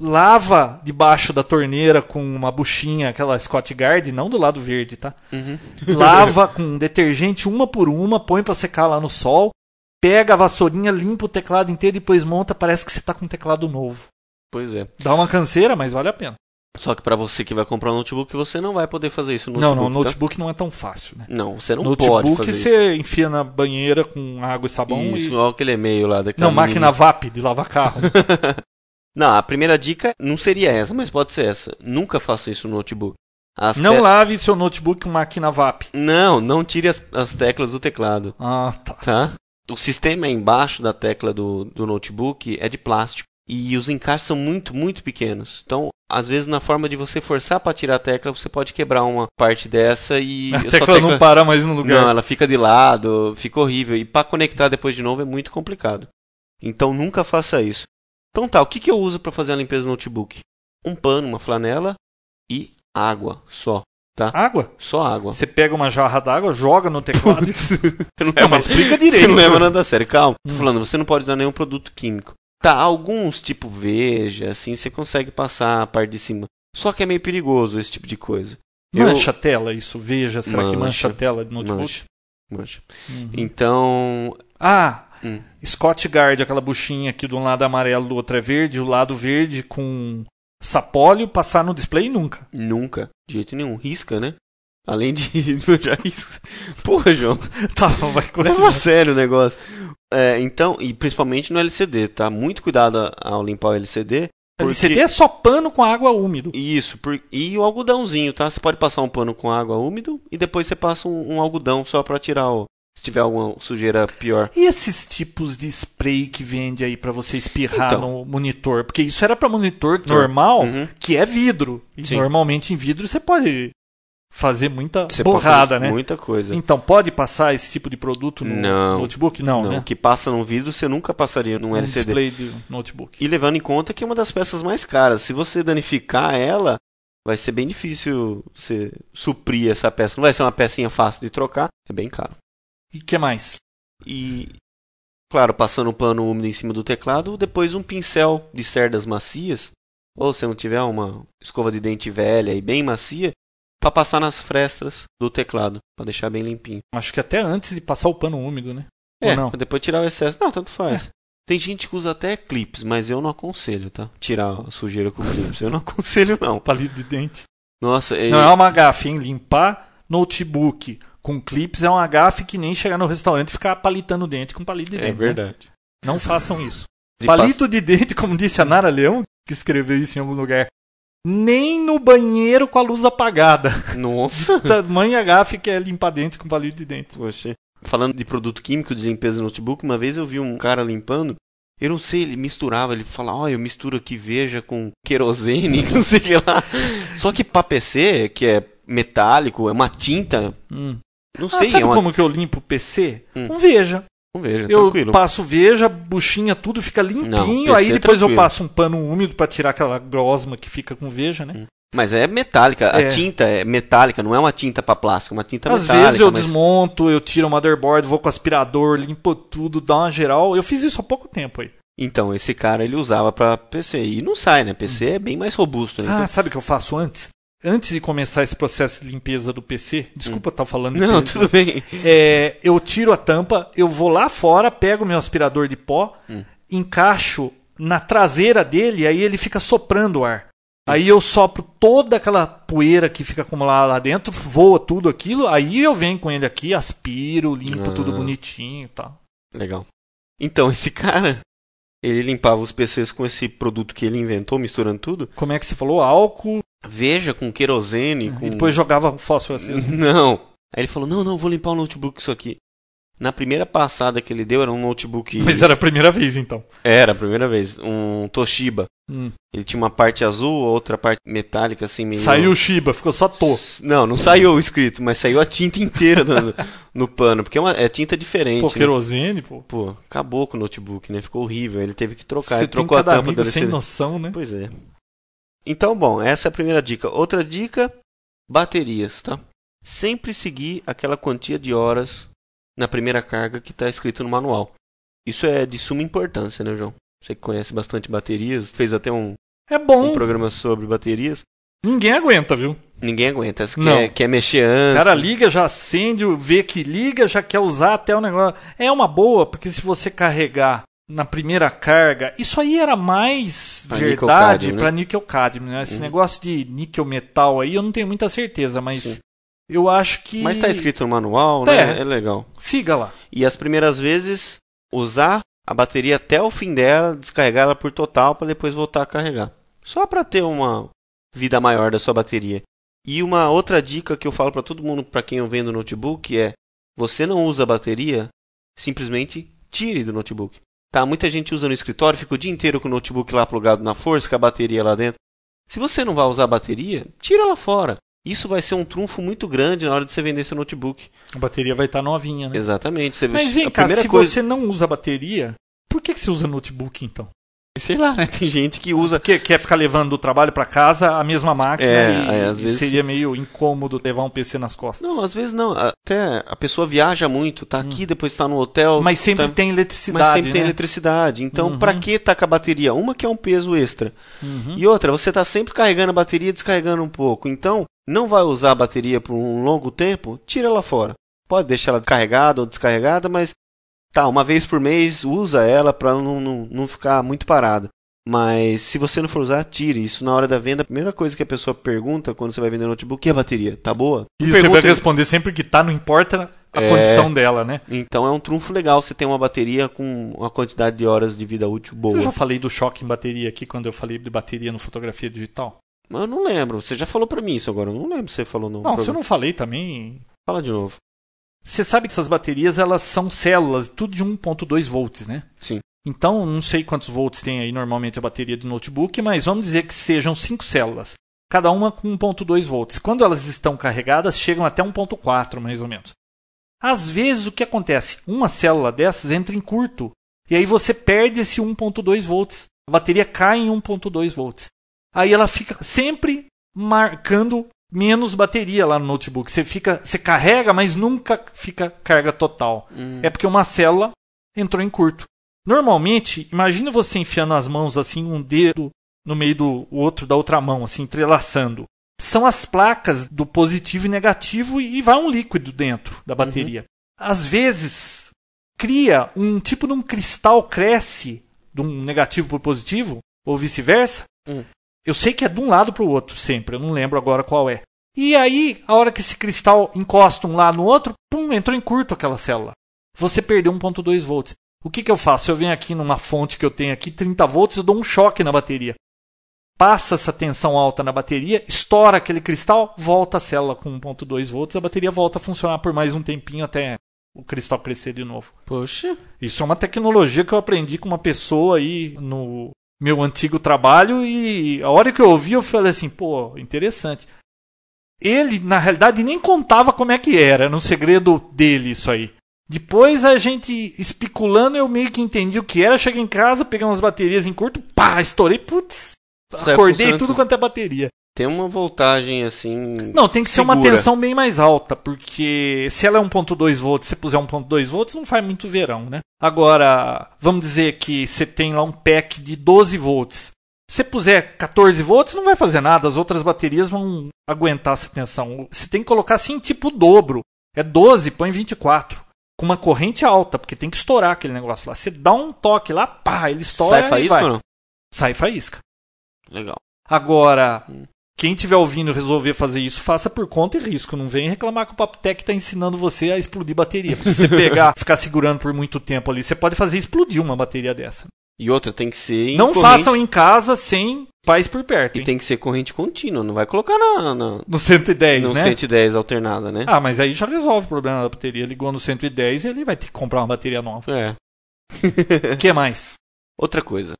lava debaixo da torneira com uma buchinha, aquela Scott Guard, não do lado verde, tá? Uhum. Lava com detergente uma por uma, põe pra secar lá no sol, pega a vassourinha, limpa o teclado inteiro e depois monta, parece que você tá com um teclado novo. Pois é. Dá uma canseira, mas vale a pena. Só que pra você que vai comprar um notebook, você não vai poder fazer isso no não, notebook. não, tá? notebook não é tão fácil, né? Não, você não pode notebook fazer isso. você enfia na banheira com água e sabão Isso, e... igual aquele e-mail lá daquela Não, máquina menina. VAP de lavar carro. Não, a primeira dica não seria essa, mas pode ser essa. Nunca faça isso no notebook. As Não te- lave seu notebook com máquina VAP. Não, não tire as, as teclas do teclado, Ah, tá. tá? O sistema embaixo da tecla do, do notebook é de plástico. E os encaixes são muito, muito pequenos. Então, às vezes, na forma de você forçar para tirar a tecla, você pode quebrar uma parte dessa e. A a sua tecla não para mais no lugar. Não, ela fica de lado, fica horrível. E para conectar depois de novo é muito complicado. Então nunca faça isso. Então tá, o que, que eu uso para fazer a limpeza do notebook? Um pano, uma flanela e água só. Água? Só água. Você pega uma jarra d'água, joga no teclado. não Não, mas explica direito. Você não leva nada a sério. Calma. Tô Hum. falando, você não pode usar nenhum produto químico. Tá, alguns, tipo veja, assim, você consegue passar a parte de cima. Só que é meio perigoso esse tipo de coisa. Eu- mancha a tela, isso. Veja, será que Mancha. mancha a tela de notebook? Mancha. Mancha. Uhum. Então, Ah, Hum. Scott Guard, aquela buchinha aqui de um lado é amarelo, do outro é verde. O lado verde com sapólio passar no display nunca. nunca, de jeito nenhum, risca, né? Além de. já. Porra, João. Tá, vai Leva continuar. a sério o negócio. É, então, e principalmente no LCD, tá? Muito cuidado ao limpar o LCD. Porque... LCD é só pano com água úmido. Isso, por... e o algodãozinho, tá? Você pode passar um pano com água úmido e depois você passa um, um algodão só pra tirar o. Se tiver alguma sujeira pior. E esses tipos de spray que vende aí pra você espirrar Então. no monitor? Porque isso era pra monitor normal, Uhum. que é vidro. E Sim. normalmente em vidro você pode fazer muita Você borrada, né? Muita coisa. Então, pode passar esse tipo de produto no Não. notebook? Não, não, né? que passa no vidro você nunca passaria num Um LCD. display de notebook. E levando em conta que é uma das peças mais caras. Se você danificar ela, vai ser bem difícil você suprir essa peça. Não vai ser uma pecinha fácil de trocar, é bem caro. E que mais? E, claro, passando um pano úmido em cima do teclado, depois um pincel de cerdas macias, ou se não tiver uma escova de dente velha e bem macia, para passar nas frestas do teclado, para deixar bem limpinho. Acho que até antes de passar o pano úmido, né? É, Ou não? pra depois tirar o excesso. Não, tanto faz. Tem gente que usa até clips, mas eu não aconselho, tá? Tirar a sujeira com clips. Eu não aconselho, não. Palito de dente. Nossa, Não é uma gafe, hein? Limpar notebook com clips é uma gafe que nem chegar no restaurante e ficar palitando o dente com palito de dente. é né? verdade. Não façam isso. De Palito de dente, como disse a Nara Leão, que escreveu isso em algum lugar. Nem no banheiro com a luz apagada. Nossa! Tamanha gafe que é limpar dente com palito de dente. Poxa. Falando de produto químico de limpeza de notebook, uma vez eu vi um cara limpando. Eu não sei, ele misturava, ele falava, ó, eu misturo aqui veja com querosene, não sei o que lá. Só que pra PC, que é metálico, é uma tinta, não Ah, sei, sabe é uma... como que eu limpo o PC? Hum. Com veja. Não veja, Eu tranquilo. passo veja, buchinha, tudo fica limpinho. Não, aí é depois eu passo um pano úmido pra tirar aquela grosma que fica com veja, né? Mas é metálica, É. a tinta é metálica, não é uma tinta pra plástico, é uma tinta Às metálica. vezes eu mas- desmonto, eu tiro o motherboard, vou com o aspirador, limpo tudo, dá uma geral. Eu fiz isso há pouco tempo aí. Então, esse cara ele usava pra PC. E não sai, né? PC é bem mais robusto, né? Ah, Então- sabe o que eu faço antes? Antes de começar esse processo de limpeza do PC, desculpa estar falando de Não, PC. tudo bem. É, eu tiro a tampa, eu vou lá fora, pego meu aspirador de pó, Hum. encaixo na traseira dele, aí ele fica soprando o ar. Aí eu sopro toda aquela poeira que fica acumulada lá dentro, voa tudo aquilo, aí eu venho com ele aqui, aspiro, limpo Ah. tudo bonitinho e tal. Legal. Então, esse cara, ele limpava os PCs com esse produto que ele inventou, misturando tudo. Como é que você falou? Álcool, Veja, com querosene, com... e depois jogava fósforo aceso. Não. Aí ele falou, não, não, vou limpar o notebook isso aqui. Na primeira passada que ele deu, era um notebook... Mas era a primeira vez então. Era a primeira vez. Um Toshiba. Hum. Ele tinha uma parte azul, outra parte metálica, assim, meio... Saiu o Shiba, ficou só to. Não, não saiu o escrito, mas saiu a tinta inteira no, no pano, porque é, uma, é tinta diferente. Pô, né? querosene, pô. Pô, acabou com o notebook, né? Ficou horrível. Ele teve que trocar. Você Ele trocou a tampa amigo sem noção, né? Pois é. Então, bom, essa é a primeira dica. Outra dica: baterias, tá? Sempre seguir aquela quantia de horas na primeira carga que está escrito no manual. Isso é de suma importância, né, João? Você que conhece bastante baterias, fez até um, É bom. um programa sobre baterias. Ninguém aguenta, viu? Ninguém aguenta. Você Não. quer, quer mexer O antes. cara liga, já acende, vê que liga, já quer usar até o negócio. É uma boa, porque se você carregar na primeira carga, isso aí era mais Pra verdade níquel-cádmio, né? para níquel cadmio, né? Esse Uhum. negócio de níquel metal aí eu não tenho muita certeza, mas Sim. eu acho que Mas tá escrito no manual, né? É. É legal. siga lá. E as primeiras vezes, usar a bateria até o fim dela, descarregar ela por total para depois voltar a carregar. Só para ter uma vida maior da sua bateria. E uma outra dica que eu falo para todo mundo, para quem eu vendo notebook, é: você não usa a bateria, simplesmente tire do notebook. Tá, muita gente usa no escritório, fica o dia inteiro com o notebook lá plugado na força, com a bateria lá dentro. Se você não vai usar a bateria, tira ela fora. Isso vai ser um trunfo muito grande na hora de você vender seu notebook. A bateria vai estar novinha, né? Exatamente. Você Mas vem a cá, se coisa... você não usa bateria, por que, que você usa notebook então? Sei lá, né? Tem gente que usa. Porque quer ficar levando do trabalho para casa a mesma máquina É, e, e vezes- seria meio incômodo levar um PC nas costas. Não, às vezes não. Até a pessoa viaja muito, tá aqui, depois tá no hotel. Hum. Mas sempre tá- tem Mas eletricidade, sempre tem né? eletricidade. Então, Uhum. pra que tá com a bateria? Uma que é um peso extra. Uhum. E outra, você tá sempre carregando a bateria e descarregando um pouco. Então, não vai usar a bateria por um longo tempo, tira ela fora. Pode deixar ela carregada ou descarregada, mas tá, uma vez por mês usa ela pra não, não, não ficar muito parada. Mas se você não for usar, tire. Isso na hora da venda, a primeira coisa que a pessoa pergunta quando você vai vender notebook é a bateria. Tá boa? E você vai responder sempre que tá, não importa a É. condição dela, né? Então é um trunfo legal você ter uma bateria com uma quantidade de horas de vida útil boa. Eu já falei do choque em bateria aqui quando eu falei de bateria no fotografia digital. Mas eu não lembro. Você já falou pra mim isso agora. Eu não lembro se você falou no Não, se eu programa. não falei também. Fala de novo. Você sabe que essas baterias elas são células, tudo de 1.2 volts, né? Sim. Então, não sei quantos volts tem aí normalmente a bateria de notebook, mas vamos dizer que sejam cinco células, cada uma com 1.2 volts. Quando elas estão carregadas, chegam até 1.4 mais ou menos. Às vezes o que acontece? Uma célula dessas entra em curto e aí você perde esse 1.2 volts. A bateria cai em 1.2 volts. Aí ela fica sempre marcando menos bateria lá no notebook. Você fica, você carrega, mas nunca fica carga total. Hum. É porque uma célula entrou em curto. Normalmente, imagina você enfiando as mãos assim, um dedo no meio do outro da outra mão, assim, entrelaçando. São as placas do positivo e negativo e vai um líquido dentro da bateria. Às vezes, cria um tipo de um cristal cresce de um negativo para o positivo, ou vice-versa. Hum. Eu sei que é de um lado para o outro sempre, eu não lembro agora qual é. E aí, a hora que esse cristal encosta um lá no outro, pum, entrou em curto aquela célula. Você perdeu 1.2 volts. O que, que eu faço? Eu venho aqui numa fonte que eu tenho aqui, 30 volts, eu dou um choque na bateria. Passa essa tensão alta na bateria, estoura aquele cristal, volta a célula com 1.2 volts, a bateria volta a funcionar por mais um tempinho até o cristal crescer de novo. Poxa. Isso é uma tecnologia que eu aprendi com uma pessoa aí no meu antigo trabalho e a hora que eu ouvi eu falei assim, pô, interessante. Ele, na realidade, nem contava como é que era, era um segredo dele isso aí. Depois a gente especulando, eu meio que entendi o que era. Cheguei em casa, peguei umas baterias em curto, pá, estourei, putz, Sai acordei tudo. quanto é bateria. Tem uma voltagem assim. Não, tem que ser uma Segura. tensão bem mais alta, porque se ela é 1.2 volts, se você puser 1.2 volts, não faz muito verão, né? Agora, vamos dizer que você tem lá um pack de 12 volts. Se você puser 14 volts, não vai fazer nada, as outras baterias vão aguentar essa tensão. Você tem que colocar assim, tipo dobro. É 12, põe 24. Com uma corrente alta, porque tem que estourar aquele negócio lá. Você dá um toque lá, pá, ele estoura Sai e faísca vai. ou não? Sai faísca. Legal. Agora, Hum. Quem estiver ouvindo e resolver fazer isso, faça por conta e risco. Não vem reclamar que o Papotec está ensinando você a explodir bateria. Porque se você pegar, ficar segurando por muito tempo ali, você pode fazer explodir uma bateria dessa. E outra tem que ser. Não corrente- façam em casa sem paz por perto. E hein? tem que ser corrente contínua. Não vai colocar na, na, No 110, no né? 110 alternada, né? Ah, mas aí já resolve o problema da bateria. Ligou no 110 e ele vai ter que comprar uma bateria nova. É. O que mais? Outra coisa.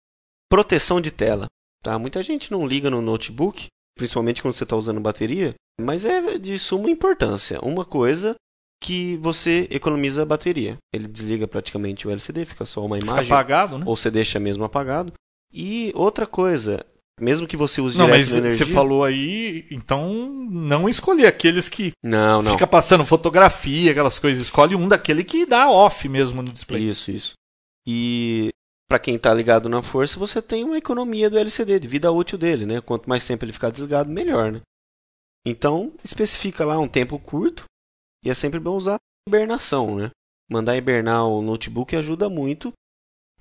Proteção de tela. Tá? Muita gente não liga no notebook, principalmente quando você está usando bateria, mas é de suma importância. Uma coisa que você economiza a bateria. Ele desliga praticamente o LCD, fica só uma Fica imagem. apagado, né? ou você deixa mesmo apagado. E outra coisa, mesmo que você use Não, direto mas energia... você falou aí, então não escolher aqueles que Não, não. fica passando fotografia, aquelas coisas. Escolhe um daquele que dá off mesmo no display. Isso, isso. E para quem está ligado na força, você tem uma economia do LCD, de vida útil dele, né? Quanto mais tempo ele ficar desligado, melhor, né? Então, especifica lá um tempo curto e é sempre bom usar hibernação, né? Mandar hibernar o notebook ajuda muito.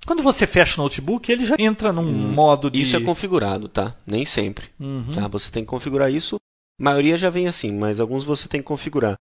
Quando você fecha o notebook, ele já entra num Hum, modo de. Isso é configurado, tá? Nem sempre, Uhum. tá? Você tem que configurar isso. A maioria já vem assim, mas alguns você tem que configurar.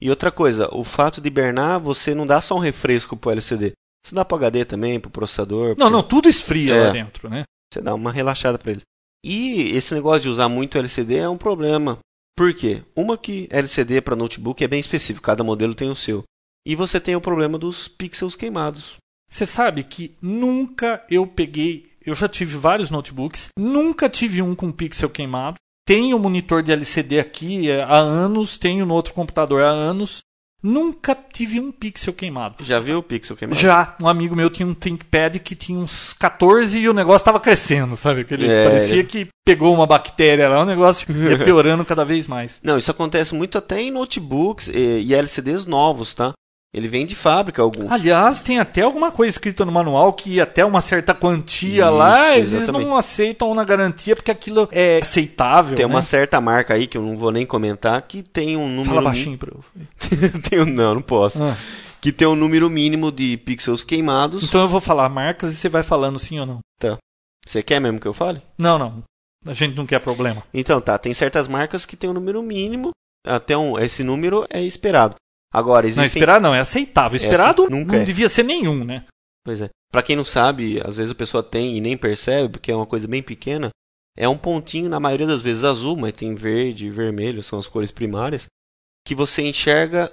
E outra coisa, o fato de hibernar, você não dá só um refresco pro LCD. Você dá pro HD também, pro processador. Não, não, tudo esfria É. lá dentro, né? Você dá uma relaxada pra eles. E esse negócio de usar muito LCD é um problema. Por quê? Uma que LCD para notebook é bem específico, cada modelo tem o seu. E você tem o problema dos pixels queimados. Você sabe que nunca eu peguei. Eu já tive vários notebooks, nunca tive um com pixel queimado. Tenho um monitor de LCD aqui é, há anos, tenho no outro computador há anos. Nunca tive um pixel queimado. Já viu o pixel queimado? Já, um amigo meu tinha um ThinkPad que tinha uns 14 e o negócio estava crescendo, sabe? Aquele, É, parecia ele- que pegou uma bactéria lá, o negócio ia piorando cada vez mais. Não, isso acontece muito até em notebooks e, e LCDs novos, tá? Ele vem de fábrica alguns. Aliás, tem até alguma coisa escrita no manual que até uma certa quantia Isso, lá, eles exatamente. não aceitam na garantia porque aquilo é aceitável. Tem né? uma certa marca aí que eu não vou nem comentar que tem um número Fala baixinho pra eu. tem não, não posso. Ah, Que tem um número mínimo de pixels queimados. Então eu vou falar marcas e você vai falando sim ou não. Você quer mesmo que eu fale? Não, não. A gente não quer problema. Então tá, tem certas marcas que tem um número mínimo, até um, esse número é esperado. Agora, existem... Não, esperar não, é aceitável. Esperado nunca não é. devia ser nenhum, né? Pois é. Pra quem não sabe, às vezes a pessoa tem e nem percebe, porque é uma coisa bem pequena. É um pontinho, na maioria das vezes azul, mas tem verde e vermelho, são as cores primárias, que você enxerga,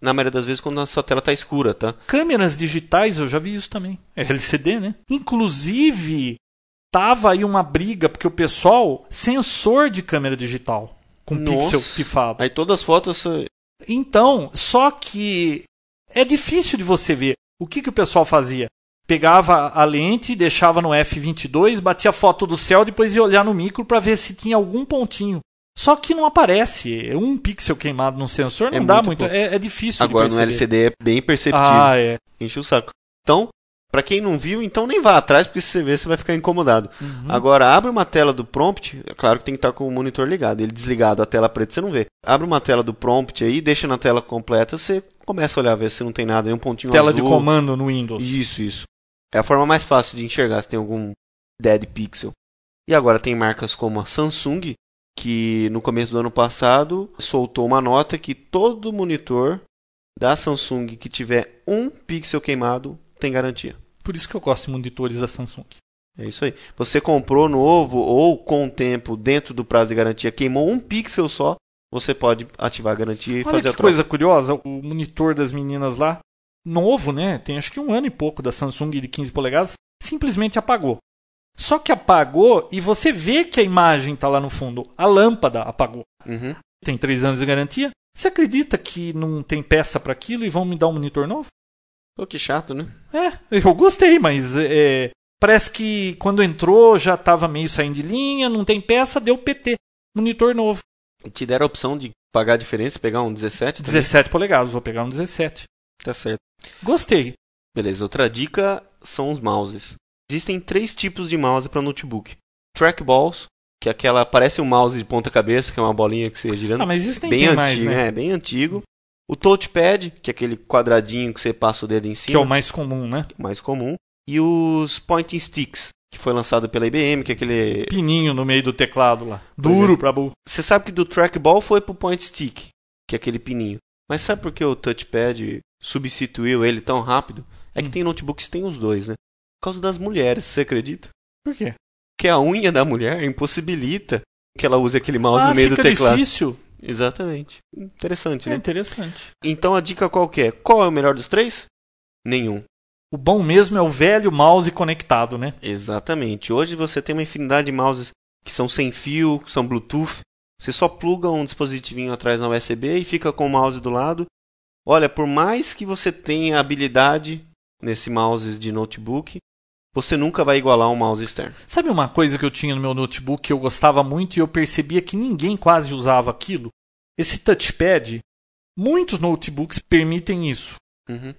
na maioria das vezes, quando a sua tela tá escura, tá? Câmeras digitais, eu já vi isso também. É LCD, né? Inclusive, tava aí uma briga, porque o pessoal, sensor de câmera digital, com Nossa. pixel pifado. Aí todas as fotos. Então, só que é difícil de você ver. O que, que o pessoal fazia? Pegava a lente, deixava no F22, batia foto do céu, depois ia olhar no micro para ver se tinha algum pontinho. Só que não aparece. Um pixel queimado no sensor não É dá muito muito. É, é difícil Agora no. LCD é bem perceptível. Ah, é. Enche o saco. Então, pra quem não viu, então nem vá atrás, porque se você ver, você vai ficar incomodado. Uhum. Agora, abre uma tela do prompt, é claro que tem que estar com o monitor ligado. Ele desligado, a tela preta você não vê. Abre uma tela do prompt aí, deixa na tela completa, você começa a olhar, ver se não tem nada, nenhum pontinho Tela de azul. comando no Windows. Isso, isso. É a forma mais fácil de enxergar se tem algum dead pixel. E agora tem marcas como a Samsung, que no começo do ano passado soltou uma nota que todo monitor da Samsung que tiver um pixel queimado tem garantia. Por isso que eu gosto de monitores da Samsung. É isso aí. Você comprou novo ou com o tempo dentro do prazo de garantia queimou um pixel só, você pode ativar a garantia e Olha fazer que a troca. coisa curiosa, o monitor das meninas lá, novo, né? Tem acho que um ano e pouco da Samsung de 15 polegadas, simplesmente apagou. Só que apagou e você vê que a imagem está lá no fundo. A lâmpada apagou. Uhum. Tem três anos de garantia. Você acredita que não tem peça para aquilo e vão me dar um monitor novo? Pô, que chato, né? É, eu gostei, mas é, parece que quando entrou já estava meio saindo de linha, não tem peça, deu PT. Monitor novo. E te deram a opção de pagar a diferença, pegar um 17 também? 17 polegadas, vou pegar um 17. Tá certo. Gostei. Beleza, outra dica são os mouses. Existem três tipos de mouse para notebook. Trackballs, que é aquela parece um mouse de ponta cabeça, que é uma bolinha que você girando. Ah, mas isso nem bem antigo, mais, né? é, bem antigo. O touchpad, que é aquele quadradinho que você passa o dedo em Que é cima, o mais comum, né? mais comum. E os pointing sticks, que foi lançado pela IBM, que é aquele Pininho no meio do teclado lá. Duro é. pra burro. Você sabe que do trackball foi pro point stick, que é aquele pininho. Mas sabe por que o touchpad substituiu ele tão rápido? É que Hum. tem notebooks que tem os dois, né? Por causa das mulheres, você acredita? Por quê? Que a unha da mulher impossibilita que ela use aquele mouse ah, no meio do teclado. difícil. Exatamente. Interessante, É né? interessante. Então a dica qual que é? Qual é o melhor dos três? Nenhum. O bom mesmo é o velho mouse conectado, né? Exatamente. Hoje você tem uma infinidade de mouses que são sem fio, que são Bluetooth. Você só pluga um dispositivinho atrás na USB e fica com o mouse do lado. Olha, por mais que você tenha habilidade nesse mouse de notebook, você nunca vai igualar um mouse externo. Sabe uma coisa que eu tinha no meu notebook que eu gostava muito e eu percebia que ninguém quase usava aquilo? Esse touchpad. Muitos notebooks permitem isso. Uhum.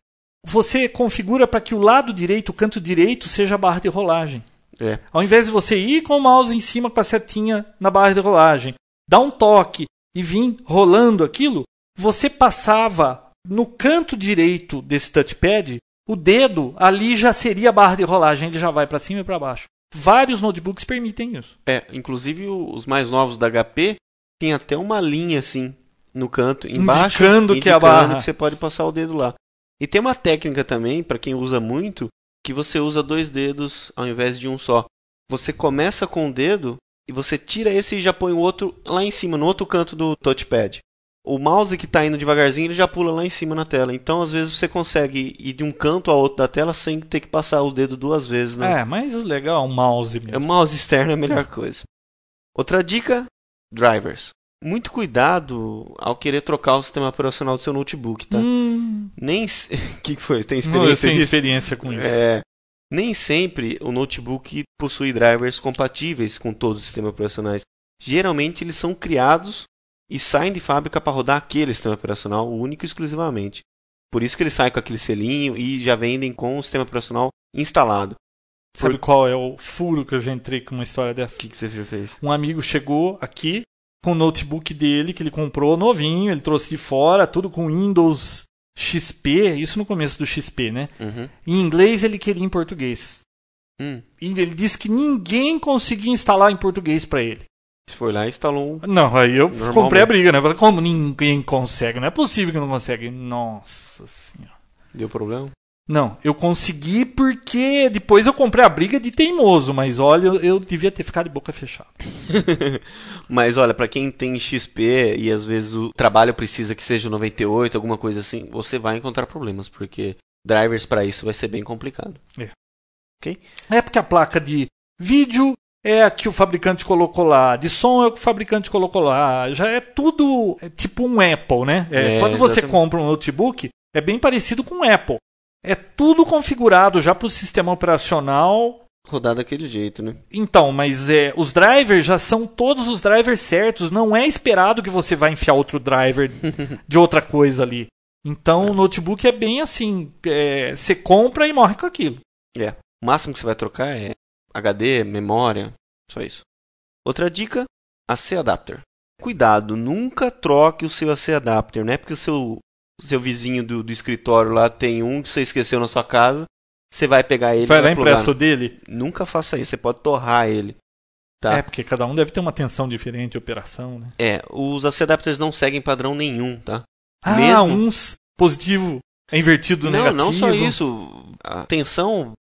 Você configura para que o lado direito, o canto direito, seja a barra de rolagem. É. Ao invés de você ir com o mouse em cima com a setinha na barra de rolagem, dar um toque e vir rolando aquilo, você passava no canto direito desse touchpad, o dedo ali já seria a barra de rolagem, ele já vai para cima e para baixo. Vários notebooks permitem isso. É, inclusive o- os mais novos da HP tem até uma linha assim no canto, embaixo, Indicando que é a indicando barra. que você pode passar o dedo lá. E tem uma técnica também, para quem usa muito, que você usa dois dedos ao invés de um só. Você começa com um dedo e você tira esse e já põe o outro lá em cima, no outro canto do touchpad. O mouse que está indo devagarzinho, ele já pula lá em cima na tela. Então, às vezes, você consegue ir de um canto ao outro da tela sem ter que passar o dedo duas vezes. Né? É, mas o legal é o mouse É, O mesmo. mouse externo é a melhor coisa. Outra dica: drivers. Muito cuidado ao querer trocar o sistema operacional do seu notebook, tá? Hum, Nem. O que foi? Tem eu experiência tenho disso? experiência com isso. É. Nem sempre o notebook possui drivers compatíveis com todos os sistemas operacionais. Geralmente eles são criados e saem de fábrica para rodar aquele sistema operacional único e exclusivamente. Por isso que eles saem com aquele selinho e já vendem com o sistema operacional instalado. Sabe qual é o furo que eu já entrei com uma história dessa? O que, que você já fez? Um amigo chegou aqui com o notebook dele que ele comprou novinho, ele trouxe de fora, tudo com Windows XP, isso no começo do XP, né? Uhum. Em inglês ele queria em português. Hum. E ele disse que ninguém conseguia instalar em português para ele. Você foi lá e instalou um. Não, aí eu comprei a briga, né? Falei, como ninguém consegue? Não é possível que não consegue. Nossa senhora. Deu problema? Não, eu consegui porque depois eu comprei a briga de teimoso, mas olha, eu, devia ter ficado de boca fechada. Mas olha, pra quem tem XP e às vezes o trabalho precisa que seja o 98, alguma coisa assim, você vai encontrar problemas, porque drivers pra isso vai ser bem complicado. É porque a placa de vídeo é a que o fabricante colocou lá, de som é o que o fabricante colocou lá. Já é tudo é tipo um Apple, né? É, É, quando você exatamente. compra um notebook, é bem parecido com um Apple. É tudo configurado já para o sistema operacional. Rodar daquele jeito, né? Então, mas é, os drivers já são todos os drivers certos. Não é esperado que você vai enfiar outro driver de outra coisa ali. Então, o notebook é bem assim: é, você compra e morre com aquilo. É. O máximo que você vai trocar é HD, memória, só isso. Outra dica, AC adapter. Cuidado, nunca troque o seu AC adapter, não é porque o seu, seu vizinho do, do escritório lá tem um que você esqueceu na sua casa, você vai pegar ele vai lá e plugar. empresta o dele. Nunca faça isso, você pode torrar ele. Tá? É, porque cada um deve ter uma tensão diferente de operação, né? É, os AC adapters não seguem padrão nenhum, tá? Ah, Mesmo- uns positivo é invertido Não, negativo. não só isso. A tensão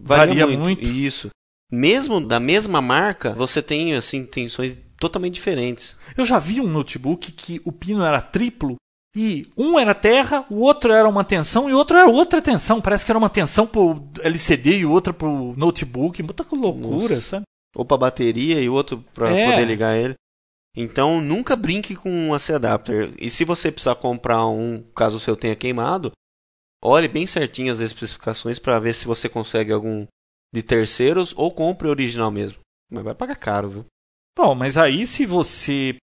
varia, Varia muito. muito. Isso. Mesmo da mesma marca, você tem assim tensões totalmente diferentes. Eu já vi um notebook que o pino era triplo e um era terra, o outro era uma tensão e o outro era outra tensão. Parece que era uma tensão pro LCD e outra pro notebook. Muita loucura, Nossa. sabe? Ou para bateria e outro para É. poder ligar ele. Então, nunca brinque com um AC adapter. E se você precisar comprar um, caso o seu tenha queimado, olhe bem certinho as especificações para ver se você consegue algum de terceiros ou compre o original mesmo. Mas vai pagar caro, viu? Bom, mas aí se você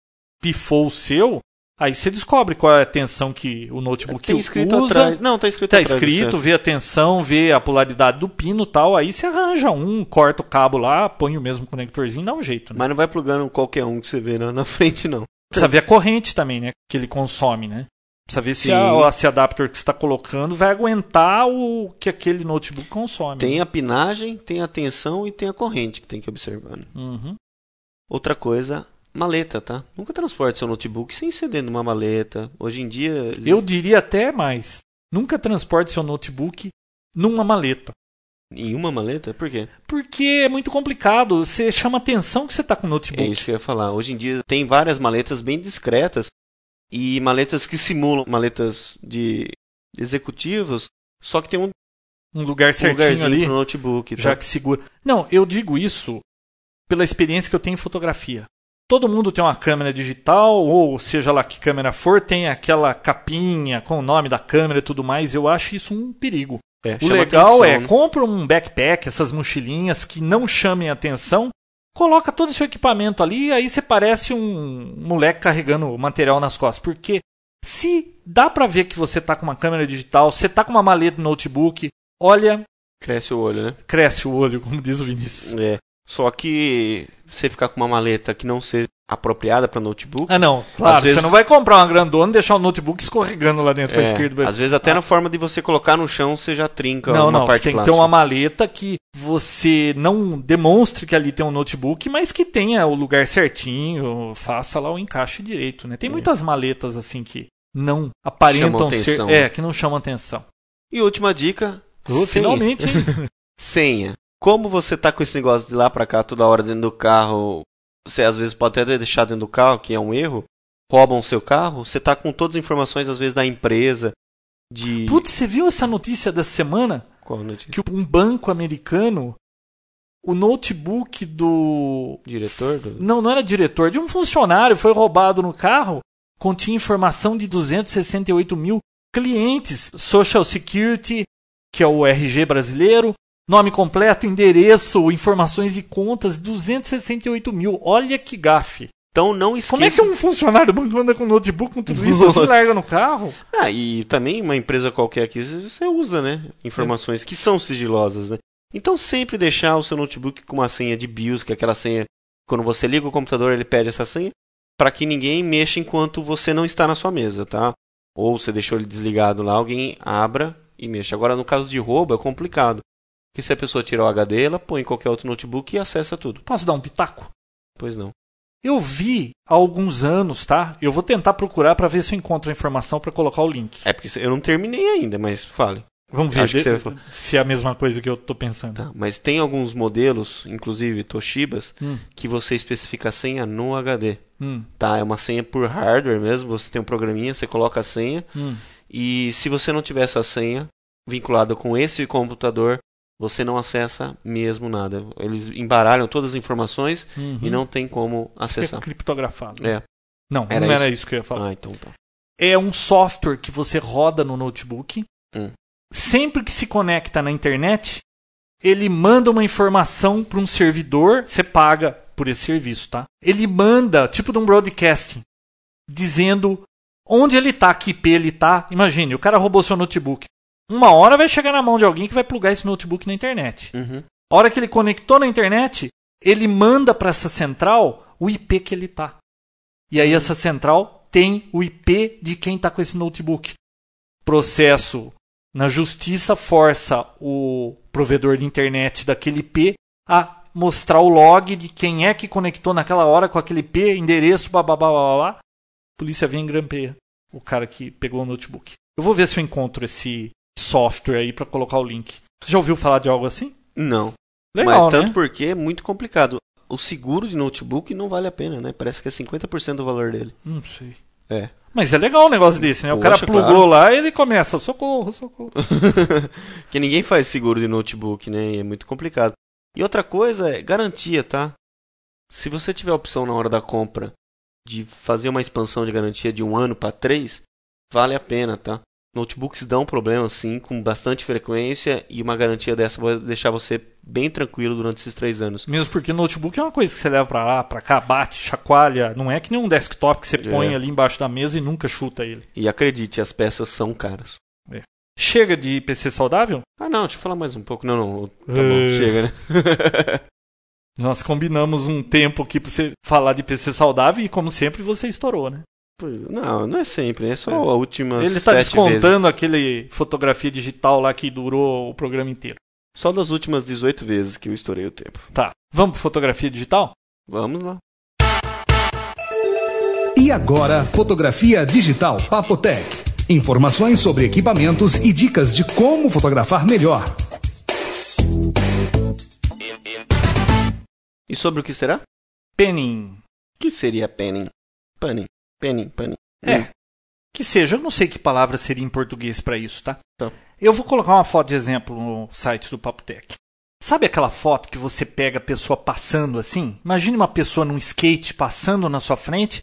pifou o seu, aí você descobre qual é a tensão que o notebook Tem escrito usa. atrás. Não, tá escrito Tá atrás. escrito, vê a tensão, vê a polaridade do pino e tal. Aí você arranja um, corta o cabo lá, põe o mesmo conectorzinho, dá um jeito. Né? Mas não vai plugando qualquer um que você vê na, na frente, não. Precisa ver a corrente também, né? Que ele consome, né? Precisa ver se a, esse adapter que você está colocando vai aguentar o que aquele notebook consome. Tem a pinagem, tem a tensão e tem a corrente que tem que observar. né? Uhum. Outra coisa, maleta, tá? Nunca transporte seu notebook sem ser dentro de uma maleta. Hoje em dia. Eu diria até mais. Nunca transporte seu notebook numa maleta. Em uma maleta? Por quê? Porque é muito complicado. Você chama atenção que você está com o É notebook. isso que eu ia falar. Hoje em dia tem várias maletas bem discretas e maletas que simulam maletas de executivos, só que tem um um lugar certinho lugarzinho ali. pro notebook. tá? já que segura. Não, eu digo isso pela experiência que eu tenho em fotografia. Todo mundo tem uma câmera digital, ou seja lá que câmera for, tem aquela capinha com o nome da câmera e tudo mais. Eu acho isso um perigo. É, O legal atenção, é, né? compra um backpack, essas mochilinhas que não chamem atenção, coloca todo o seu equipamento ali, e aí você parece um moleque carregando material nas costas. Porque se dá pra ver que você tá com uma câmera digital, você tá com uma maleta no notebook, olha, Cresce o olho, né? cresce o olho, como diz o Vinícius. É. Só que você ficar com uma maleta que não seja apropriada para notebook. Ah, não. Claro, vezes- você não vai comprar uma grandona e deixar o notebook escorregando lá dentro é, esquerda. às vezes até na forma de você colocar no chão você já trinca Não, uma não. parte Você tem que ter uma maleta que você não demonstre que ali tem um notebook, mas que tenha o lugar certinho, faça lá o encaixe direito, né? Tem muitas maletas assim que não aparentam ser. É, que não chamam atenção. E última dica, Pô, senha. finalmente, hein? senha. Como você tá com esse negócio de lá pra cá toda hora dentro do carro, você às vezes pode até deixar dentro do carro, que é um erro, roubam o seu carro, você tá com todas as informações às vezes da empresa, de... Putz, você viu essa notícia dessa semana? Qual notícia? Que um banco americano, o notebook do Diretor do... Não, não era diretor, de um funcionário foi roubado no carro, continha informação de 268 mil clientes, Social Security, que é o RG brasileiro, nome completo, endereço, informações e contas, 268 mil. Olha que gafe. Então não esqueça... Como é que um funcionário do banco anda com notebook com tudo isso assim larga no carro? Ah, e também uma empresa qualquer aqui, você usa, né? Informações que são sigilosas, né? Então sempre deixar o seu notebook com uma senha de BIOS, que é aquela senha, quando você liga o computador ele pede essa senha, para que ninguém mexa enquanto você não está na sua mesa, tá? Ou você deixou ele desligado lá, alguém abra e mexa. Agora no caso de roubo é complicado. Que se a pessoa tirar o HD, ela põe em qualquer outro notebook e acessa tudo. Posso dar um pitaco? Pois não. Eu vi há alguns anos, tá? Eu vou tentar procurar para ver se eu encontro a informação para colocar o link. É porque eu não terminei ainda, mas fale. Vamos ver de- se é a mesma coisa que eu tô pensando. Tá, mas tem alguns modelos, inclusive Toshibas, Hum, que você especifica a senha no HD. hum, Tá, é uma senha por hardware mesmo, você tem um programinha, você coloca a senha hum. e se você não tiver essa senha vinculada com esse computador, você não acessa mesmo nada. Eles embaralham todas as informações Uhum. e não tem como Fica acessar. criptografado. É. Não, Era não era isso. isso que eu ia falar. Ah, então tá. É um software que você roda no notebook. Hum. Sempre que se conecta na internet, ele manda uma informação para um servidor, você paga por esse serviço, tá? Ele manda, tipo de um broadcasting, dizendo onde ele tá, que IP ele tá. Imagine, o cara roubou seu notebook. Uma hora vai chegar na mão de alguém que vai plugar esse notebook na internet. Uhum. A hora que ele conectou na internet, ele manda para essa central o IP que ele tá. E aí essa central tem o IP de quem tá com esse notebook. Processo na justiça força o provedor de internet daquele IP a mostrar o log de quem é que conectou naquela hora com aquele IP, endereço, blá blá. Polícia vem e grampeia o cara que pegou o notebook. Eu vou ver se eu encontro esse software aí para colocar o link. Você já ouviu falar de algo assim? Não. Legal, mas tanto né? porque é muito complicado. O seguro de notebook não vale a pena, né? Parece que é 50% do valor dele. Não sei. É. Mas é legal um negócio desse, né? O cara Poxa, plugou lá e ele começa, socorro, socorro. Porque ninguém faz seguro de notebook, né? E é muito complicado. E outra coisa é garantia, tá? Se você tiver a opção na hora da compra de fazer uma expansão de garantia de um ano para três, vale a pena, tá? Notebooks dão problema, sim, com bastante frequência e uma garantia dessa vai deixar você bem tranquilo durante esses três anos. Mesmo porque notebook é uma coisa que você leva pra lá, pra cá, bate, chacoalha. Não é que nem um desktop que você põe É. ali embaixo da mesa e nunca chuta ele. E acredite, as peças são caras. Chega de PC saudável? Ah, não, deixa eu falar mais um pouco. Não, não, tá bom, É. chega, né? Nós combinamos um tempo aqui pra você falar de PC saudável e, como sempre, você estourou, né? Pois, Não, não é sempre, é só É. a última Ele tá sete descontando aquele fotografia digital lá que durou o programa inteiro. vezes. Só das últimas 18 vezes que eu estourei o tempo. Tá. Vamos pro fotografia digital? Vamos lá. E agora, fotografia digital Papotec. Informações sobre equipamentos e dicas de como fotografar melhor. E sobre o que será? Penning. O que seria penning? Panning. Penning, panning. É. Que seja, eu não sei que palavra seria em português pra isso, tá? Tá. Eu vou colocar uma foto de exemplo no site do Papotec. Sabe aquela foto que você pega a pessoa passando assim? Imagine uma pessoa num skate passando na sua frente.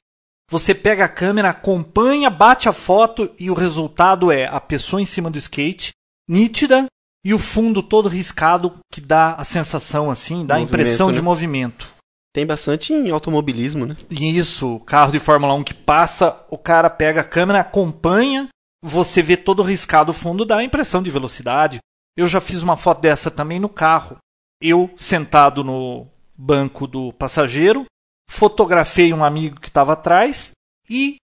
Você pega a câmera, acompanha, bate a foto e o resultado é a pessoa em cima do skate, nítida e o fundo todo riscado que dá a sensação assim, dá a impressão de né? movimento. Tem bastante em automobilismo, né? Isso, carro de Fórmula 1 que passa, o cara pega a câmera, acompanha, você vê todo riscado o fundo, dá a impressão de velocidade. Eu já fiz uma foto dessa também no carro. Eu sentado no banco do passageiro, fotografei um amigo que estava atrás e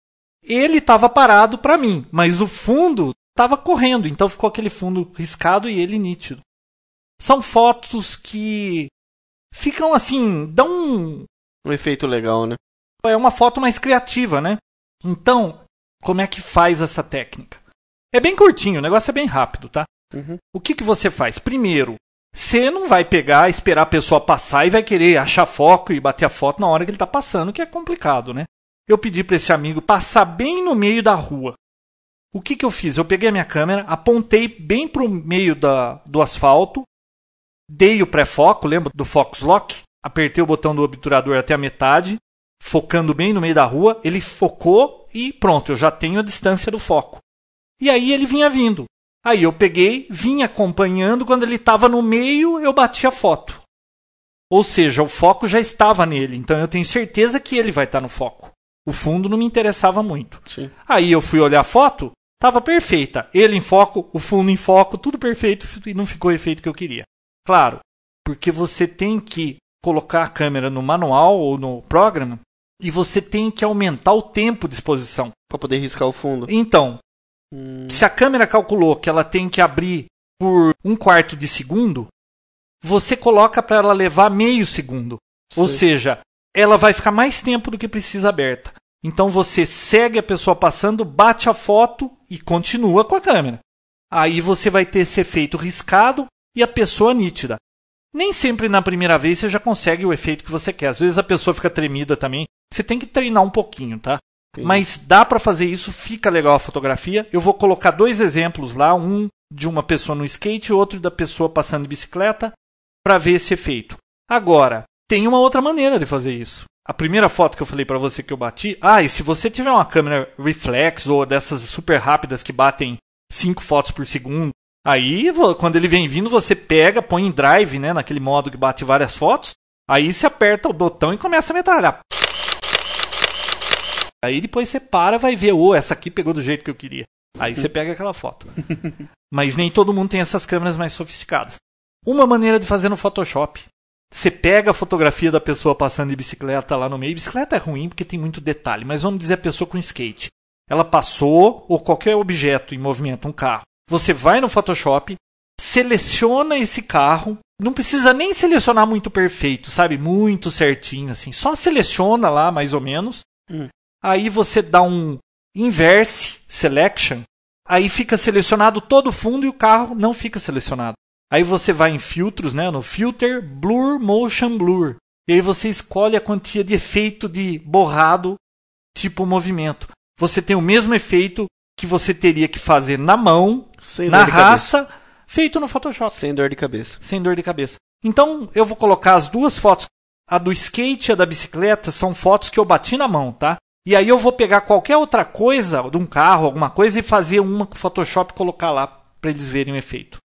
ele estava parado para mim, mas o fundo estava correndo, então ficou aquele fundo riscado e ele nítido. São fotos que ficam assim, dão um, Um efeito legal, né? é uma foto mais criativa, né? Então, como é que faz essa técnica? É bem curtinho, o negócio é bem rápido, tá? Uhum. O que, que você faz? Primeiro, você não vai pegar, esperar a pessoa passar e vai querer achar foco e bater a foto na hora que ele está passando, que é complicado, né? Eu pedi para esse amigo passar bem no meio da rua. O que, que eu fiz? Eu peguei a minha câmera, apontei bem para o meio da, do asfalto, dei o pré-foco, lembra do Fox Lock? Apertei o botão do obturador até a metade, focando bem no meio da rua, ele focou e pronto, eu já tenho a distância do foco. E aí ele vinha vindo. Aí eu peguei, vim acompanhando, quando ele estava no meio, eu bati a foto. Ou seja, o foco já estava nele, então eu tenho certeza que ele vai estar no foco. O fundo não me interessava muito. Sim. Aí eu fui olhar a foto, estava perfeita. Ele em foco, o fundo em foco, tudo perfeito e não ficou o efeito que eu queria. Claro, porque você tem que colocar a câmera no manual ou no programa e você tem que aumentar o tempo de exposição. Pra poder riscar o fundo. Então, Hum, se a câmera calculou que ela tem que abrir por um quarto de segundo, você coloca para ela levar meio segundo. Ou Sim. seja, ela vai ficar mais tempo do que precisa aberta. Então você segue a pessoa passando, bate a foto e continua com a câmera. Aí você vai ter esse efeito riscado e a pessoa nítida. Nem sempre na primeira vez você já consegue o efeito que você quer. Às vezes a pessoa fica tremida também. Você tem que treinar um pouquinho, tá? Sim. Mas dá para fazer isso, fica legal a fotografia. Eu vou colocar dois exemplos lá, um de uma pessoa no skate e outro da pessoa passando de bicicleta, para ver esse efeito. Agora, tem uma outra maneira de fazer isso. A primeira foto que eu falei para você que eu bati, ah, e se você tiver uma câmera reflex ou dessas super rápidas que batem 5 fotos por segundo, aí quando ele vem vindo, você pega, põe em drive, né, naquele modo que bate várias fotos, aí você aperta o botão e começa a metralhar. Aí depois você para, vai ver, ô, essa aqui pegou do jeito que eu queria. Aí você pega aquela foto. Mas nem todo mundo tem essas câmeras mais sofisticadas. Uma maneira de fazer no Photoshop. Você pega a fotografia da pessoa passando de bicicleta lá no meio. Bicicleta é ruim porque tem muito detalhe, mas vamos dizer a pessoa com skate. Ela passou, ou qualquer objeto em movimento, um carro. Você vai no Photoshop, seleciona esse carro. Não precisa nem selecionar muito perfeito, sabe? Muito certinho, assim. Só seleciona lá, mais ou menos. Hum. Aí você dá um inverse selection. Aí fica selecionado todo o fundo e o carro não fica selecionado. Aí você vai em filtros, né? No filter, blur, motion blur. E aí você escolhe a quantia de efeito de borrado tipo movimento. Você tem o mesmo efeito que você teria que fazer na mão, Sem na raça, feito no Photoshop, Sem dor de cabeça. sem dor de cabeça. Então eu vou colocar as duas fotos. A do skate e a da bicicleta são fotos que eu bati na mão, tá? E aí eu vou pegar qualquer outra coisa, de um carro, alguma coisa, e fazer uma com o Photoshop e colocar lá para eles verem o efeito.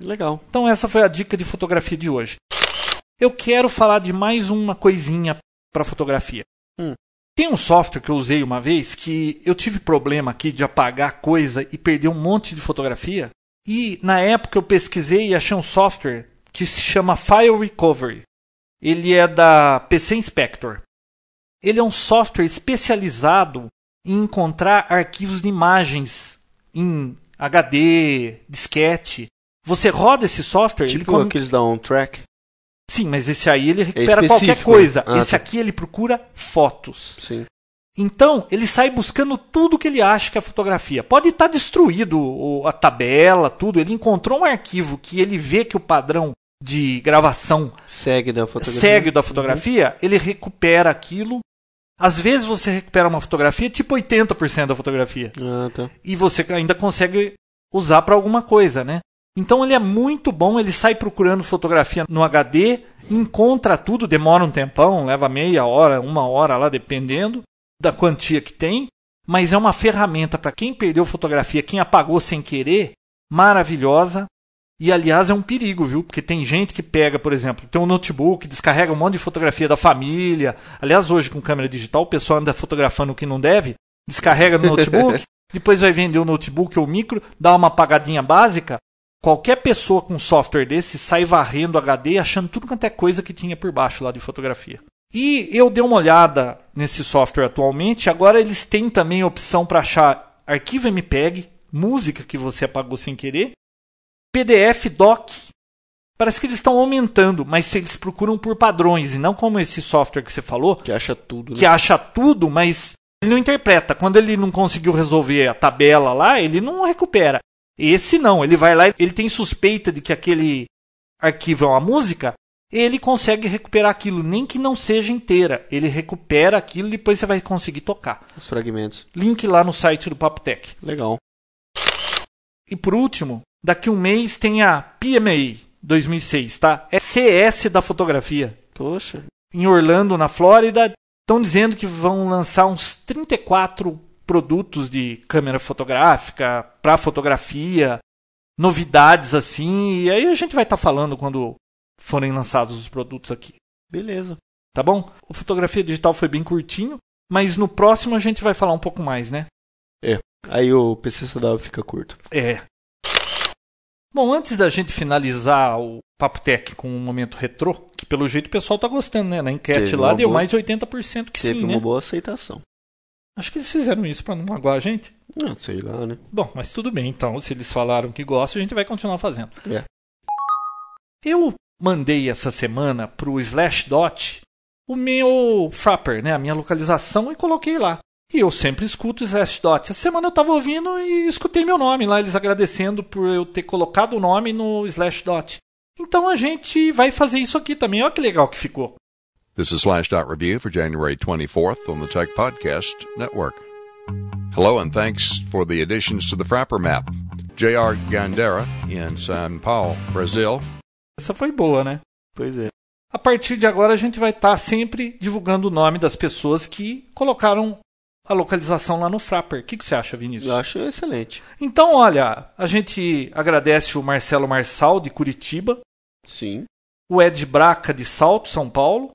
Legal. Então essa foi a dica de fotografia de hoje. Eu quero falar de mais uma coisinha para fotografia. Tem um software que eu usei uma vez que eu tive problema aqui de apagar coisa e perder um monte de fotografia. E na época eu pesquisei e achei um software que se chama File Recovery. Ele é da PC Inspector. Ele é um software especializado em encontrar arquivos de imagens em HD, disquete. Você roda esse software, ele Tipo come- aqueles da On Track. Sim, mas esse aí ele recupera específico, qualquer né? coisa. Ah, esse tá. aqui ele procura fotos. Sim. Então, ele sai buscando tudo que ele acha que é fotografia. Pode estar destruído o- a tabela, tudo. Ele encontrou um arquivo que ele vê que o padrão de gravação Segue da fotografia. segue da fotografia, ele recupera aquilo. Às vezes você recupera uma fotografia tipo 80% da fotografia Ah, tá. e você ainda consegue usar para alguma coisa, né? Então ele é muito bom, ele sai procurando fotografia no HD, encontra tudo, demora um tempão, leva meia hora, uma hora lá, dependendo da quantia que tem, mas é uma ferramenta para quem perdeu fotografia, quem apagou sem querer, maravilhosa. E aliás é um perigo, viu? Porque tem gente que pega, por exemplo, tem um notebook, descarrega um monte de fotografia da família. Aliás, hoje com câmera digital, o pessoal anda fotografando o que não deve, descarrega no notebook, depois vai vender o notebook ou o micro, dá uma apagadinha básica. Qualquer pessoa com software desse sai varrendo HD achando tudo quanto é coisa que tinha por baixo lá de fotografia. E eu dei uma olhada nesse software atualmente. Agora eles têm também a opção para achar arquivo MPEG, música que você apagou sem querer, PDF doc. Parece que eles estão aumentando, mas eles procuram por padrões e não como esse software que você falou, Que acha tudo, né? que acha tudo, mas ele não interpreta. Quando ele não conseguiu resolver a tabela lá, ele não recupera. Esse não, ele vai lá, ele tem suspeita de que aquele arquivo é uma música, ele consegue recuperar aquilo, nem que não seja inteira. Ele recupera aquilo e depois você vai conseguir tocar. Os fragmentos. Link lá no site do Papotec. Legal. E por último, daqui um mês tem a PMA 2006, tá? É CS da fotografia. Poxa. em Orlando, na Flórida, estão dizendo que vão lançar uns 34 produtos de câmera fotográfica para fotografia, novidades assim, e aí a gente vai estar falando quando forem lançados os produtos aqui, Beleza. tá bom? O fotografia digital foi bem curtinho, mas no próximo a gente vai falar um pouco mais, né? Aí o PC fica curto. É. Bom, antes da gente finalizar o Papo Tech com um momento retrô, que pelo jeito o pessoal tá gostando, né? Na enquete Teve lá uma deu boa- mais de 80% que Teve sim, uma né? boa aceitação. Acho que eles fizeram isso pra não magoar a gente. Não, sei lá, né? Bom, mas tudo bem, então. Se eles falaram que gostam, a gente vai continuar fazendo. É. Eu mandei essa semana pro Slashdot o meu Frapper, né, a minha localização e coloquei lá. E eu sempre escuto o Slashdot. Essa semana eu estava ouvindo e escutei meu nome lá, eles agradecendo por eu ter colocado o nome no Slashdot. Então a gente vai fazer isso aqui também. Olha que legal que ficou. This is Slashdot Review for January 24th on the Tech Podcast Network. Hello and thanks for the additions to the Frapper map. J.R. Gandera in São Paulo, Brazil. Essa foi boa, né? Pois é. A partir de agora a gente vai estar sempre divulgando o nome das pessoas que colocaram a localização lá no Frapper. O que, que você acha, Vinícius? Eu acho excelente. Então, olha, a gente agradece o Marcelo Marçal, de Curitiba, Sim. o Ed Braca, de Salto, São Paulo,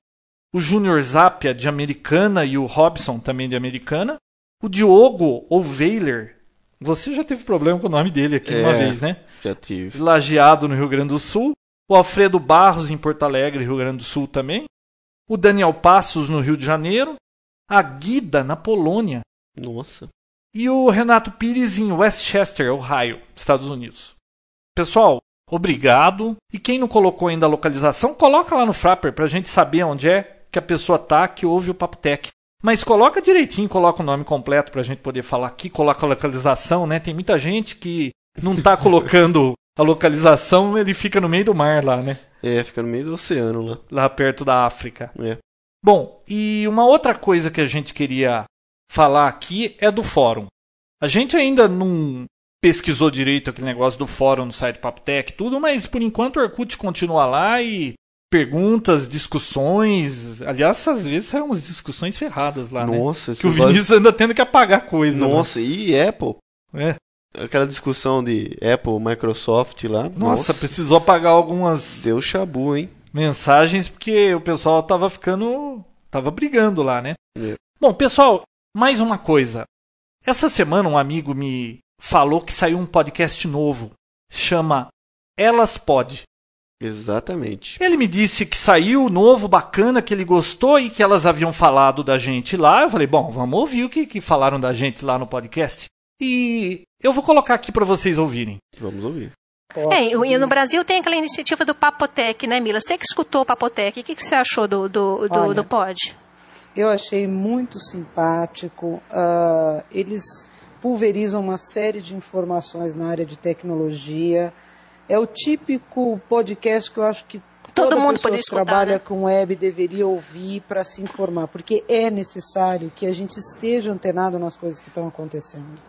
o Júnior Zapia, de Americana, e o Robson, também de Americana, o Diogo Oveiler. Você já teve problema com o nome dele aqui uma É. vez, né? Já tive. Lajeado, no Rio Grande do Sul. O Alfredo Barros, em Porto Alegre, Rio Grande do Sul também. O Daniel Passos, no Rio de Janeiro. A Guida, na Polônia. Nossa. E o Renato Pires, em Westchester, Ohio, Estados Unidos. Pessoal, obrigado. E quem não colocou ainda a localização, coloca lá no Frapper pra gente saber onde é que a pessoa tá que ouve o Papo Tech. Mas coloca direitinho, coloca o nome completo pra gente poder falar aqui, coloca a localização, né? Tem muita gente que não tá colocando a localização, ele fica no meio do mar lá, né? É, fica no meio do oceano lá. Lá perto da África. É. Bom, e uma outra coisa que a gente queria falar aqui é do fórum. A gente ainda não pesquisou direito aquele negócio do fórum no site Papotec, tudo, mas por enquanto o Orkut continua lá e perguntas, discussões. Aliás, às vezes saem umas discussões ferradas lá, né? Nossa, esse Que o Vinícius anda tendo que apagar coisa. né? Nossa, e Apple? É. Aquela discussão de Apple, Microsoft lá. Nossa, precisou apagar algumas Deu chabu, hein? mensagens porque o pessoal tava ficando. tava brigando lá, né? É. Bom, pessoal, mais uma coisa. Essa semana um amigo me falou que saiu um podcast novo. Chama Elas Pod. Exatamente. Ele me disse que saiu novo, bacana, que ele gostou e que elas haviam falado da gente lá. Eu falei, bom, vamos ouvir o que, que falaram da gente lá no podcast. E eu vou colocar aqui para vocês ouvirem. Vamos ouvir. É, e no Brasil tem aquela iniciativa do Papotec, né, Mila? Você que escutou o Papotec, o que, que você achou do, do, do, Olha, do pod? Eu achei muito simpático. ah, eles pulverizam uma série de informações na área de tecnologia. É o típico podcast que eu acho que Todo toda mundo pessoa que escutar, trabalha né? com web deveria ouvir para se informar, porque é necessário que a gente esteja antenado nas coisas que estão acontecendo.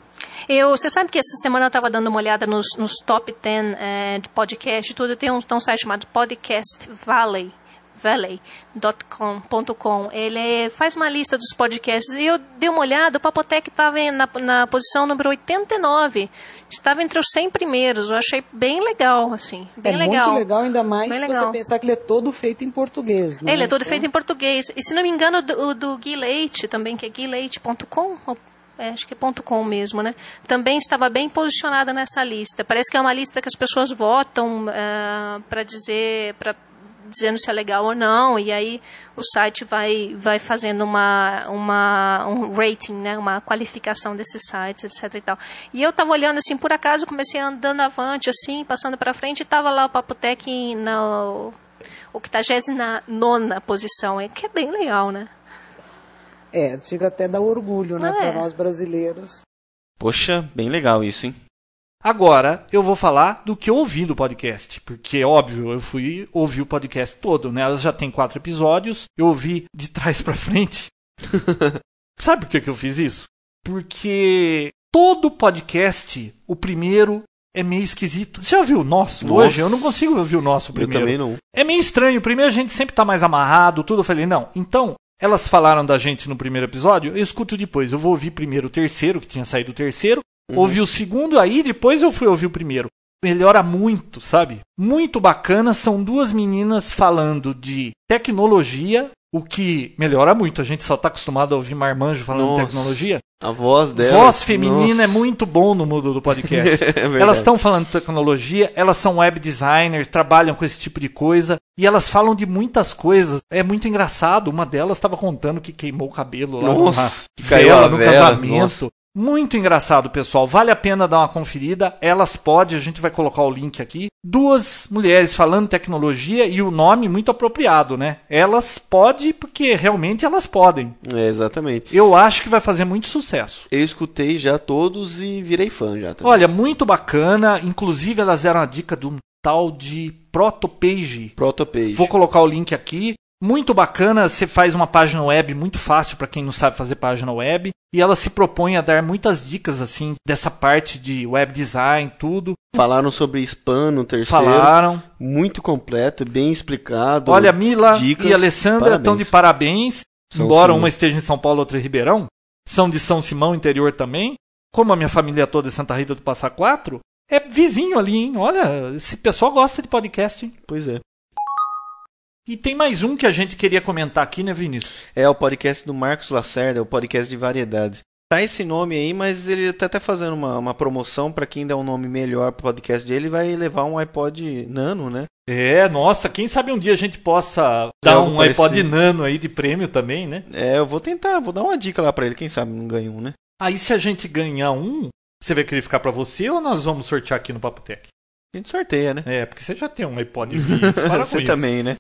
Eu, você sabe que essa semana eu estava dando uma olhada nos, nos top 10 eh, de podcast e tudo. Tem um, tem um site chamado Podcast Valley. Valley.com.com. Ele faz uma lista dos podcasts e eu dei uma olhada. O Papotec estava na, na posição número 89. Estava entre os 100 primeiros. Eu achei bem legal, assim. Bem é legal. muito legal, ainda mais Bem se legal. você pensar que ele é todo feito em português. Né? Ele é todo Então, feito em português. E se não me engano, o do, do Gui Leite também, que é guileite.com, é, acho que é ponto .com mesmo, né? Também estava bem posicionado nessa lista. Parece que é uma lista que as pessoas votam para dizer, para dizendo se é legal ou não, e aí o site vai, vai fazendo uma, uma, um rating, né, uma qualificação desses sites, etc e tal. E eu estava olhando assim, por acaso, comecei andando avante, assim, passando para frente, e estava lá o Papotec na 89 posição, é que é bem legal, né? É, chega até a dar orgulho, né, Ah, é. para nós brasileiros. Poxa, bem legal isso, hein? Agora eu vou falar do que eu ouvi do podcast, porque óbvio, eu fui ouvir o podcast todo, né? Ela já tem quatro episódios, eu ouvi de trás pra frente. Sabe por que, que eu fiz isso? Porque todo podcast, o primeiro é meio esquisito. Você já viu o nosso Nossa. hoje? Eu não consigo ouvir o nosso Eu primeiro. também não. É meio estranho. Primeiro a gente sempre tá mais amarrado, tudo. Eu falei, não. Então, elas falaram da gente no primeiro episódio, eu escuto depois. Eu vou ouvir primeiro o terceiro, que tinha saído o terceiro. Ouvi o segundo, aí depois eu fui ouvir o primeiro. Melhora muito, sabe? Muito bacana. São duas meninas falando de tecnologia, o que melhora muito. A gente só tá acostumado a ouvir marmanjo falando de Nossa. tecnologia. A voz dela. Voz feminina é nossa. muito bom no mundo do podcast. É elas estão falando de tecnologia, elas são web designers, trabalham com esse tipo de coisa e elas falam de muitas coisas. É muito engraçado. Uma delas estava contando que queimou o cabelo lá Nossa, numa que caiu vela no vela, casamento. nossa. Muito engraçado, pessoal. Vale a pena dar uma conferida. Elas Pode, a gente vai colocar o link aqui. Duas mulheres falando tecnologia e o nome muito apropriado, né? Elas Pode porque realmente elas podem. É, exatamente. Eu acho que vai fazer muito sucesso. Eu escutei já todos e virei fã já também. Olha, muito bacana. Inclusive, elas deram a dica de um tal de Protopage. Protopage. Vou colocar o link aqui. Muito bacana, você faz uma página web muito fácil para quem não sabe fazer página web. E ela se propõe a dar muitas dicas assim dessa parte de web design, tudo. Falaram sobre spam no terceiro. Falaram. Muito completo, bem explicado. Olha, Mila dicas, e Alessandra estão de parabéns. São embora sim. uma esteja em São Paulo, outra em Ribeirão. São de São Simão, interior também. Como a minha família toda é Santa Rita do Passa Quatro, é vizinho ali, hein? Olha, esse pessoal gosta de podcast, hein? Pois é. E tem mais um que a gente queria comentar aqui, né, Vinícius? É o podcast do Marcos Lacerda, o podcast de variedades. Tá esse nome aí, mas ele tá até fazendo uma, uma promoção para quem der um nome melhor pro podcast dele, vai levar um iPod Nano, né? É, nossa, quem sabe um dia a gente possa É dar um iPod parecido. Nano aí de prêmio também, né? É, eu vou tentar, vou dar uma dica lá pra ele, quem sabe não ganha um, né? Aí se a gente ganhar um, você vai querer ficar pra você ou nós vamos sortear aqui no Papo Tech? A gente sorteia, né? É, porque você já tem um iPod vídeo. Para com Você isso. também, né?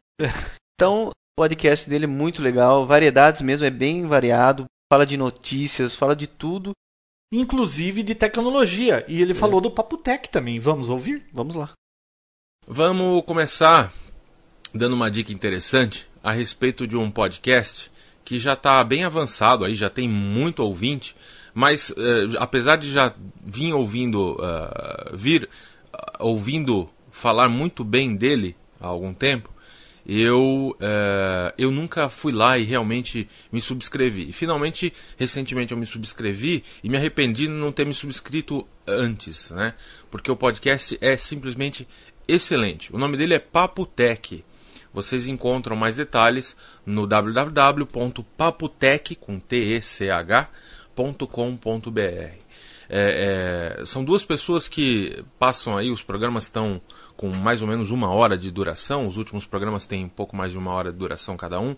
então, o podcast dele é muito legal, variedades mesmo, é bem variado, fala de notícias, fala de tudo. Inclusive de tecnologia. E ele falou do Papo Tech também. Vamos ouvir? Vamos lá. Vamos começar dando uma dica interessante a respeito de um podcast que já está bem avançado aí, já tem muito ouvinte, mas eh, apesar de já vir ouvindo ah, vir ouvindo falar muito bem dele há algum tempo, eu eh, eu nunca fui lá e realmente me subscrevi. E finalmente, recentemente eu me subscrevi e me arrependi de não ter me subscrito antes, né? Porque o podcast é simplesmente excelente. O nome dele é Papo Tech. Vocês encontram mais detalhes no www.papotech É, é, são duas pessoas que passam aí, os programas estão com mais ou menos uma hora de duração, os últimos programas têm um pouco mais de uma hora de duração cada um,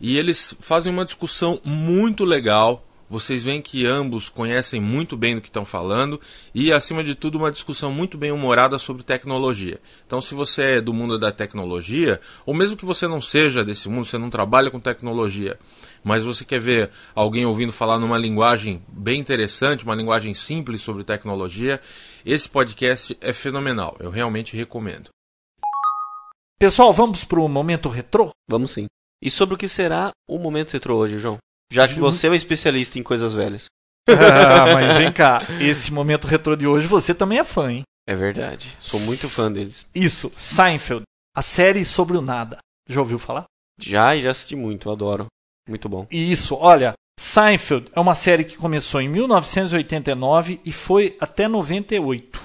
e eles fazem uma discussão muito legal. Vocês veem que ambos conhecem muito bem do que estão falando e, acima de tudo, uma discussão muito bem humorada sobre tecnologia. Então, se você é do mundo da tecnologia, ou mesmo que você não seja desse mundo, você não trabalha com tecnologia, mas você quer ver alguém ouvindo falar numa linguagem bem interessante, uma linguagem simples sobre tecnologia, esse podcast é fenomenal. Eu realmente recomendo. Pessoal, vamos pro momento retrô? Vamos sim. E sobre o que será o Momento Retro hoje, João? Já que você é o especialista em coisas velhas. ah, mas vem cá, esse momento retrô de hoje você também é fã, hein? É verdade. Sou muito fã deles. Isso, Seinfeld, a série sobre o nada. Já ouviu falar? Já e já assisti muito, adoro. Muito bom. Isso, olha, Seinfeld é uma série que começou em 1989 e foi até 98.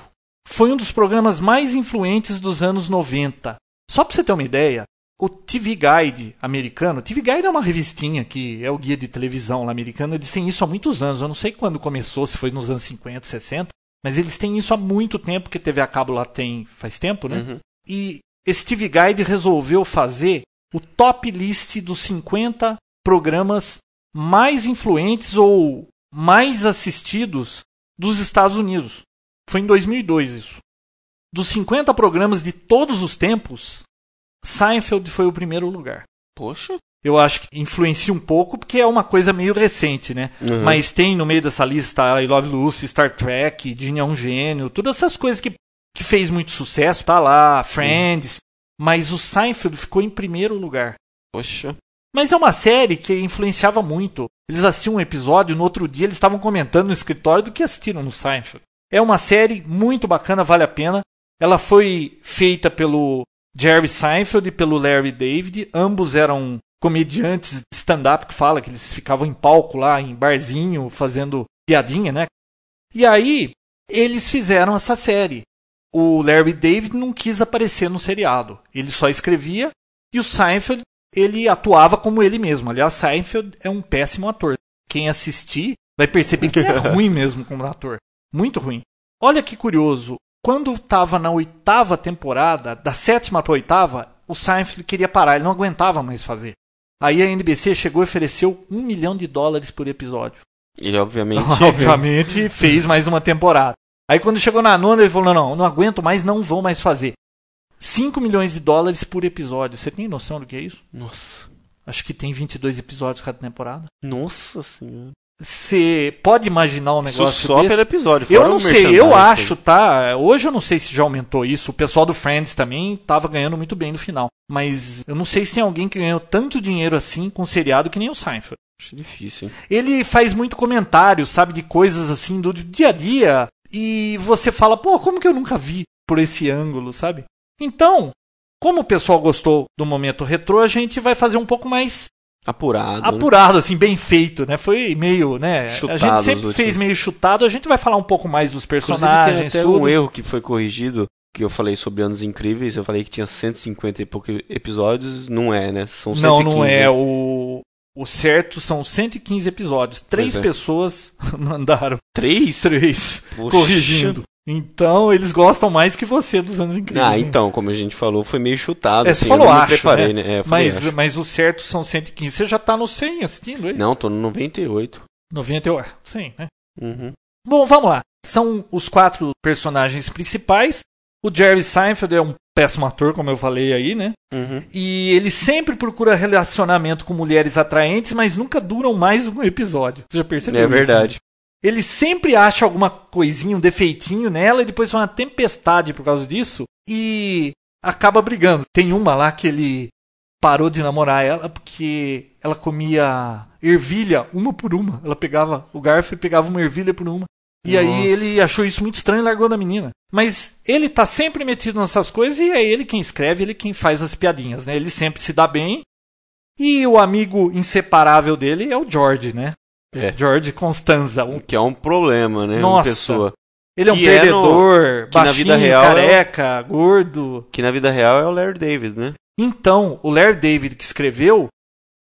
Foi um dos programas mais influentes dos anos 90. Só pra você ter uma ideia, o TV Guide americano, TV Guide é uma revistinha que é o guia de televisão lá americano, eles têm isso há muitos anos, eu não sei quando começou, se foi nos anos 50, 60, mas eles têm isso há muito tempo, porque TV a cabo lá tem faz tempo, né? Uhum. E esse TV Guide resolveu fazer o top list dos 50 programas mais influentes ou mais assistidos dos Estados Unidos. Foi em 2002 isso. Dos 50 programas de todos os tempos, Seinfeld foi o primeiro lugar. Poxa. Eu acho que influencia um pouco porque é uma coisa meio recente, né? Uhum. Mas tem no meio dessa lista I Love Lucy, Star Trek, Gene é um gênio, todas essas coisas que, que fez muito sucesso, tá lá, Friends. Mas o Seinfeld ficou em primeiro lugar. Poxa. Mas é uma série que influenciava muito. Eles assistiam um episódio, no outro dia eles estavam comentando no escritório do que assistiram no Seinfeld. É uma série muito bacana, vale a pena. Ela foi feita pelo Jerry Seinfeld e pelo Larry David. Ambos eram comediantes de stand-up que fala que eles ficavam em palco lá, em barzinho, fazendo piadinha, né? E aí, eles fizeram essa série. O Larry David não quis aparecer no seriado. Ele só escrevia e o Seinfeld ele atuava como ele mesmo. Aliás, Seinfeld é um péssimo ator. Quem assistir vai perceber que ele é ruim mesmo como ator. Muito ruim. Olha que curioso. Quando estava na oitava temporada, da sétima para oitava, o Seinfeld queria parar, ele não aguentava mais fazer. Aí a NBC chegou e ofereceu um milhão de dólares por episódio. Ele obviamente. Obviamente fez mais uma temporada. Aí quando chegou na nona, ele falou: não, não aguento mais, não vou mais fazer. 5 milhões de dólares por episódio. Você tem noção do que é isso? Nossa. Acho que tem 22 episódios cada temporada. Nossa senhora. Você pode imaginar um negócio Isso só desse? pelo episódio. Eu não sei, eu acho, tá? Hoje eu não sei se já aumentou isso. O pessoal do Friends também tava ganhando muito bem no final. Mas eu não sei se tem alguém que ganhou tanto dinheiro assim com seriado que nem o Seinfeld. Acho difícil, hein? Ele faz muito comentário, sabe, de coisas assim do dia a dia. E você fala, pô, como que eu nunca vi por esse ângulo, sabe? Então, como o pessoal gostou do momento retrô, a gente vai fazer um pouco mais Apurado. né? apurado, assim, bem feito, né? Foi meio, né? Chutado a gente sempre fez meio chutado, a gente vai falar um pouco mais dos personagens, tem até tudo. um erro que foi corrigido, que eu falei sobre Anos Incríveis, eu falei que tinha 150 e poucos episódios, não é, né? São 115. Não, não é. O, o certo são 115 episódios. Três é. pessoas mandaram. Três? Três. Poxa. Corrigindo. Então, eles gostam mais que você dos anos incríveis. Ah, né? então, como a gente falou, foi meio chutado. É, assim, você falou eu não acho, preparei, né? né? É, mas, acho. mas o certo são 115. Você já tá no 100 assistindo aí? Não, tô no 98. 98. Sim, né? Uhum. Bom, vamos lá. São os quatro personagens principais. O Jerry Seinfeld é um péssimo ator, como eu falei aí, né? Uhum. E ele sempre procura relacionamento com mulheres atraentes, mas nunca duram mais um episódio. Você já percebeu É isso, né? verdade. Ele sempre acha alguma coisinha, um defeitinho nela, e depois foi uma tempestade por causa disso, e acaba brigando. Tem uma lá que ele parou de namorar ela porque ela comia ervilha uma por uma. Ela pegava o garfo e pegava uma ervilha por uma. E aí Nossa. ele achou isso muito estranho e largou da menina. Mas ele tá sempre metido nessas coisas e é ele quem escreve, ele quem faz as piadinhas, né? Ele sempre se dá bem. E o amigo inseparável dele é o George, né? É. George Constanza, um Que é um problema, né? Nossa. Uma pessoa. ele é um Que é no- perdedor, que na baixinho, vida real é o- careca, gordo. Que na vida real é o Larry David, né? Então, o Larry David que escreveu,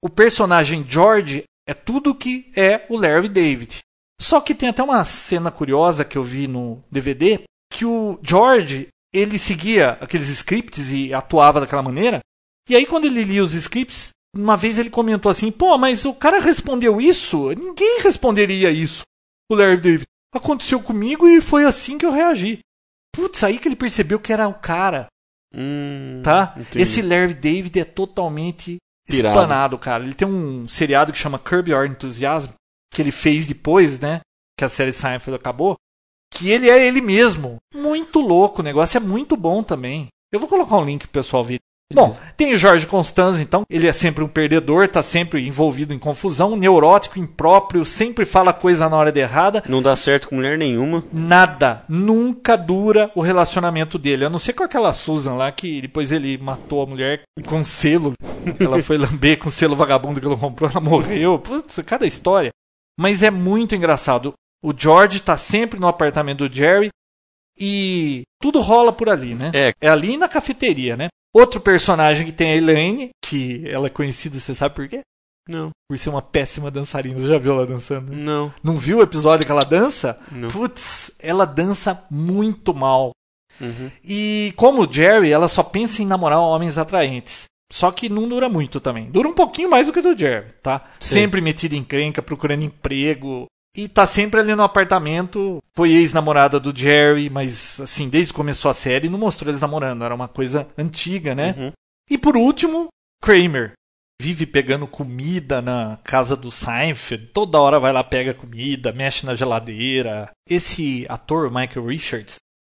o personagem George é tudo que é o Larry David. Só que tem até uma cena curiosa que eu vi no DVD, que o George, ele seguia aqueles scripts e atuava daquela maneira. E aí quando ele lia os scripts, uma vez ele comentou assim: "Pô, mas o cara respondeu isso? Ninguém responderia isso". O Larry David: "Aconteceu comigo e foi assim que eu reagi". Putz, aí que ele percebeu que era o cara Hum, tá? entendi. Esse Larry David é totalmente Pirado. esplanado, cara. Ele tem um seriado que chama Curb Your Enthusiasm, que ele fez depois, né? Que a série Seinfeld acabou. Que ele é ele mesmo. Muito louco, o negócio é muito bom também. Eu vou colocar um link pro pessoal ver. Bom, tem o Jorge Constanza, então. Ele é sempre um perdedor, tá sempre envolvido em confusão, neurótico, impróprio, sempre fala coisa na hora de errada. Não dá certo com mulher nenhuma. Nada, nunca dura o relacionamento dele. A não ser com aquela Susan lá, que depois ele matou a mulher com selo. Ela foi lamber com selo vagabundo que ela comprou, ela morreu. Putz, cada história. Mas é muito engraçado. O George tá sempre no apartamento do Jerry e tudo rola por ali, né? É. É ali na cafeteria, né? Outro personagem que tem a Elaine, que ela é conhecida, você sabe por quê? Não, Por ser uma péssima dançarina. Você já viu ela dançando? né? não, Não viu o episódio que ela dança? não. Putz, ela dança muito mal. Uhum. E como o Jerry, ela só pensa em namorar homens atraentes. Só que não dura muito também. Dura um pouquinho mais do que o do Jerry, tá? Sim. Sempre metida em crenca, procurando emprego. E tá sempre ali no apartamento. Foi ex-namorada do Jerry, mas assim, desde que começou a série, não mostrou eles namorando. Era uma coisa antiga, né? Uhum. E por último, Kramer. Vive pegando comida na casa do Seinfeld. Toda hora vai lá, pega comida, mexe na geladeira. Esse ator, Michael Richards,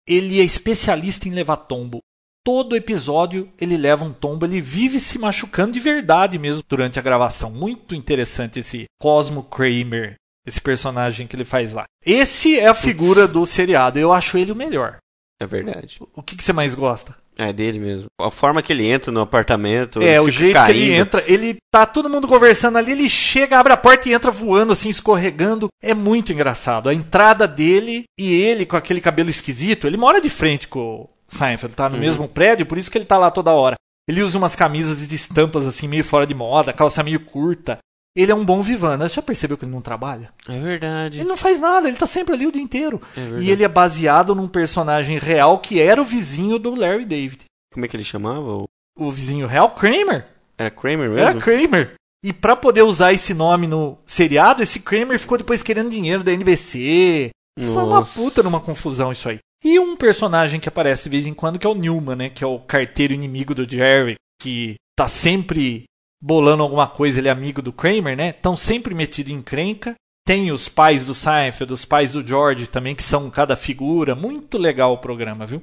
ele é especialista em levar tombo. Todo episódio ele leva um tombo, ele vive se machucando de verdade mesmo durante a gravação. Muito interessante esse Cosmo Kramer, esse personagem que ele faz lá. Esse é a figura do seriado, eu acho ele o melhor. É verdade. O que, que você mais gosta? É dele mesmo. A forma que ele entra no apartamento. É, o jeito que ele entra, ele tá todo mundo conversando ali, ele chega, abre a porta e entra voando assim, escorregando. É muito engraçado. A entrada dele e ele com aquele cabelo esquisito, ele mora de frente com o Seinfeld, tá no Uhum. mesmo prédio, por isso que ele tá lá toda hora. Ele usa umas camisas de estampas assim meio fora de moda, calça meio curta. Ele é um bom vivano. Você já percebeu que ele não trabalha? É verdade. Ele não faz nada, ele tá sempre ali o dia inteiro. É e ele é baseado num personagem real que era o vizinho do Larry David. Como é que ele chamava? O- vizinho real, Kramer. Era Kramer Era mesmo? Kramer. E para poder usar esse nome no seriado, esse Kramer ficou depois querendo dinheiro da NBC. Foi uma Nossa. puta numa confusão isso aí. E um personagem que aparece de vez em quando, que é o Newman, né? Que é o carteiro inimigo do Jerry, que tá sempre bolando alguma coisa, ele é amigo do Kramer, né? Estão sempre metido em encrenca. Tem os pais do Seinfeld, os pais do George também, que são cada figura. Muito legal o programa, viu?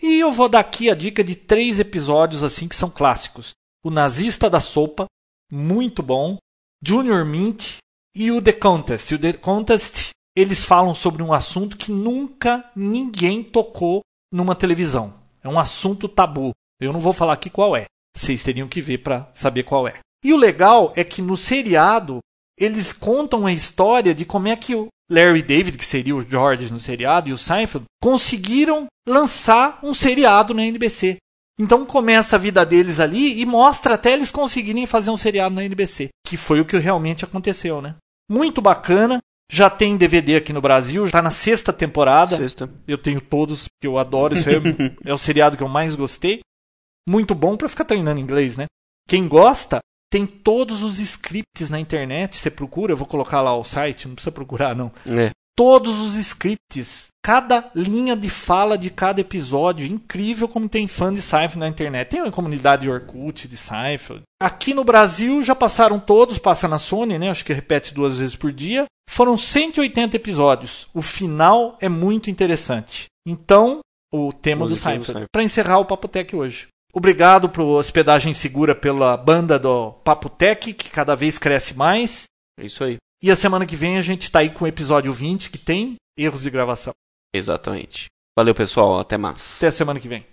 E eu vou dar aqui a dica de três episódios assim que são clássicos. O Nazista da Sopa, muito bom. Junior Mint e o The Contest. O The Contest, eles falam sobre um assunto que nunca ninguém tocou numa televisão. É um assunto tabu. Eu não vou falar aqui qual é. Vocês teriam que ver para saber qual é. E o legal é que no seriado eles contam a história de como é que o Larry David, que seria o George no seriado, e o Seinfeld conseguiram lançar um seriado na NBC. Então começa a vida deles ali e mostra até eles conseguirem fazer um seriado na NBC, que foi o que realmente aconteceu, né? Muito bacana. Já tem DVD aqui no Brasil, já tá na sexta temporada. Sexta. Eu tenho todos, porque eu adoro. Isso é, é o seriado que eu mais gostei. Muito bom pra ficar treinando inglês, né? Quem gosta, tem todos os scripts na internet. Você procura, eu vou colocar lá o site, não precisa procurar, não. É. Todos os scripts, cada linha de fala de cada episódio. Incrível como tem fã de Seinfeld na internet. Tem uma comunidade Orkut de Seinfeld. Aqui no Brasil já passaram todos, passa na Sony, né? Acho que repete duas vezes por dia. Foram 180 episódios. O final é muito interessante. Então, o tema do. Seinfeld. Para encerrar o Papotec hoje. Obrigado por hospedagem segura pela banda do Papotec, que cada vez cresce mais. É isso aí. E a semana que vem a gente tá aí com o episódio 20, que tem erros de gravação. Exatamente. Valeu, pessoal. Até mais. Até a semana que vem.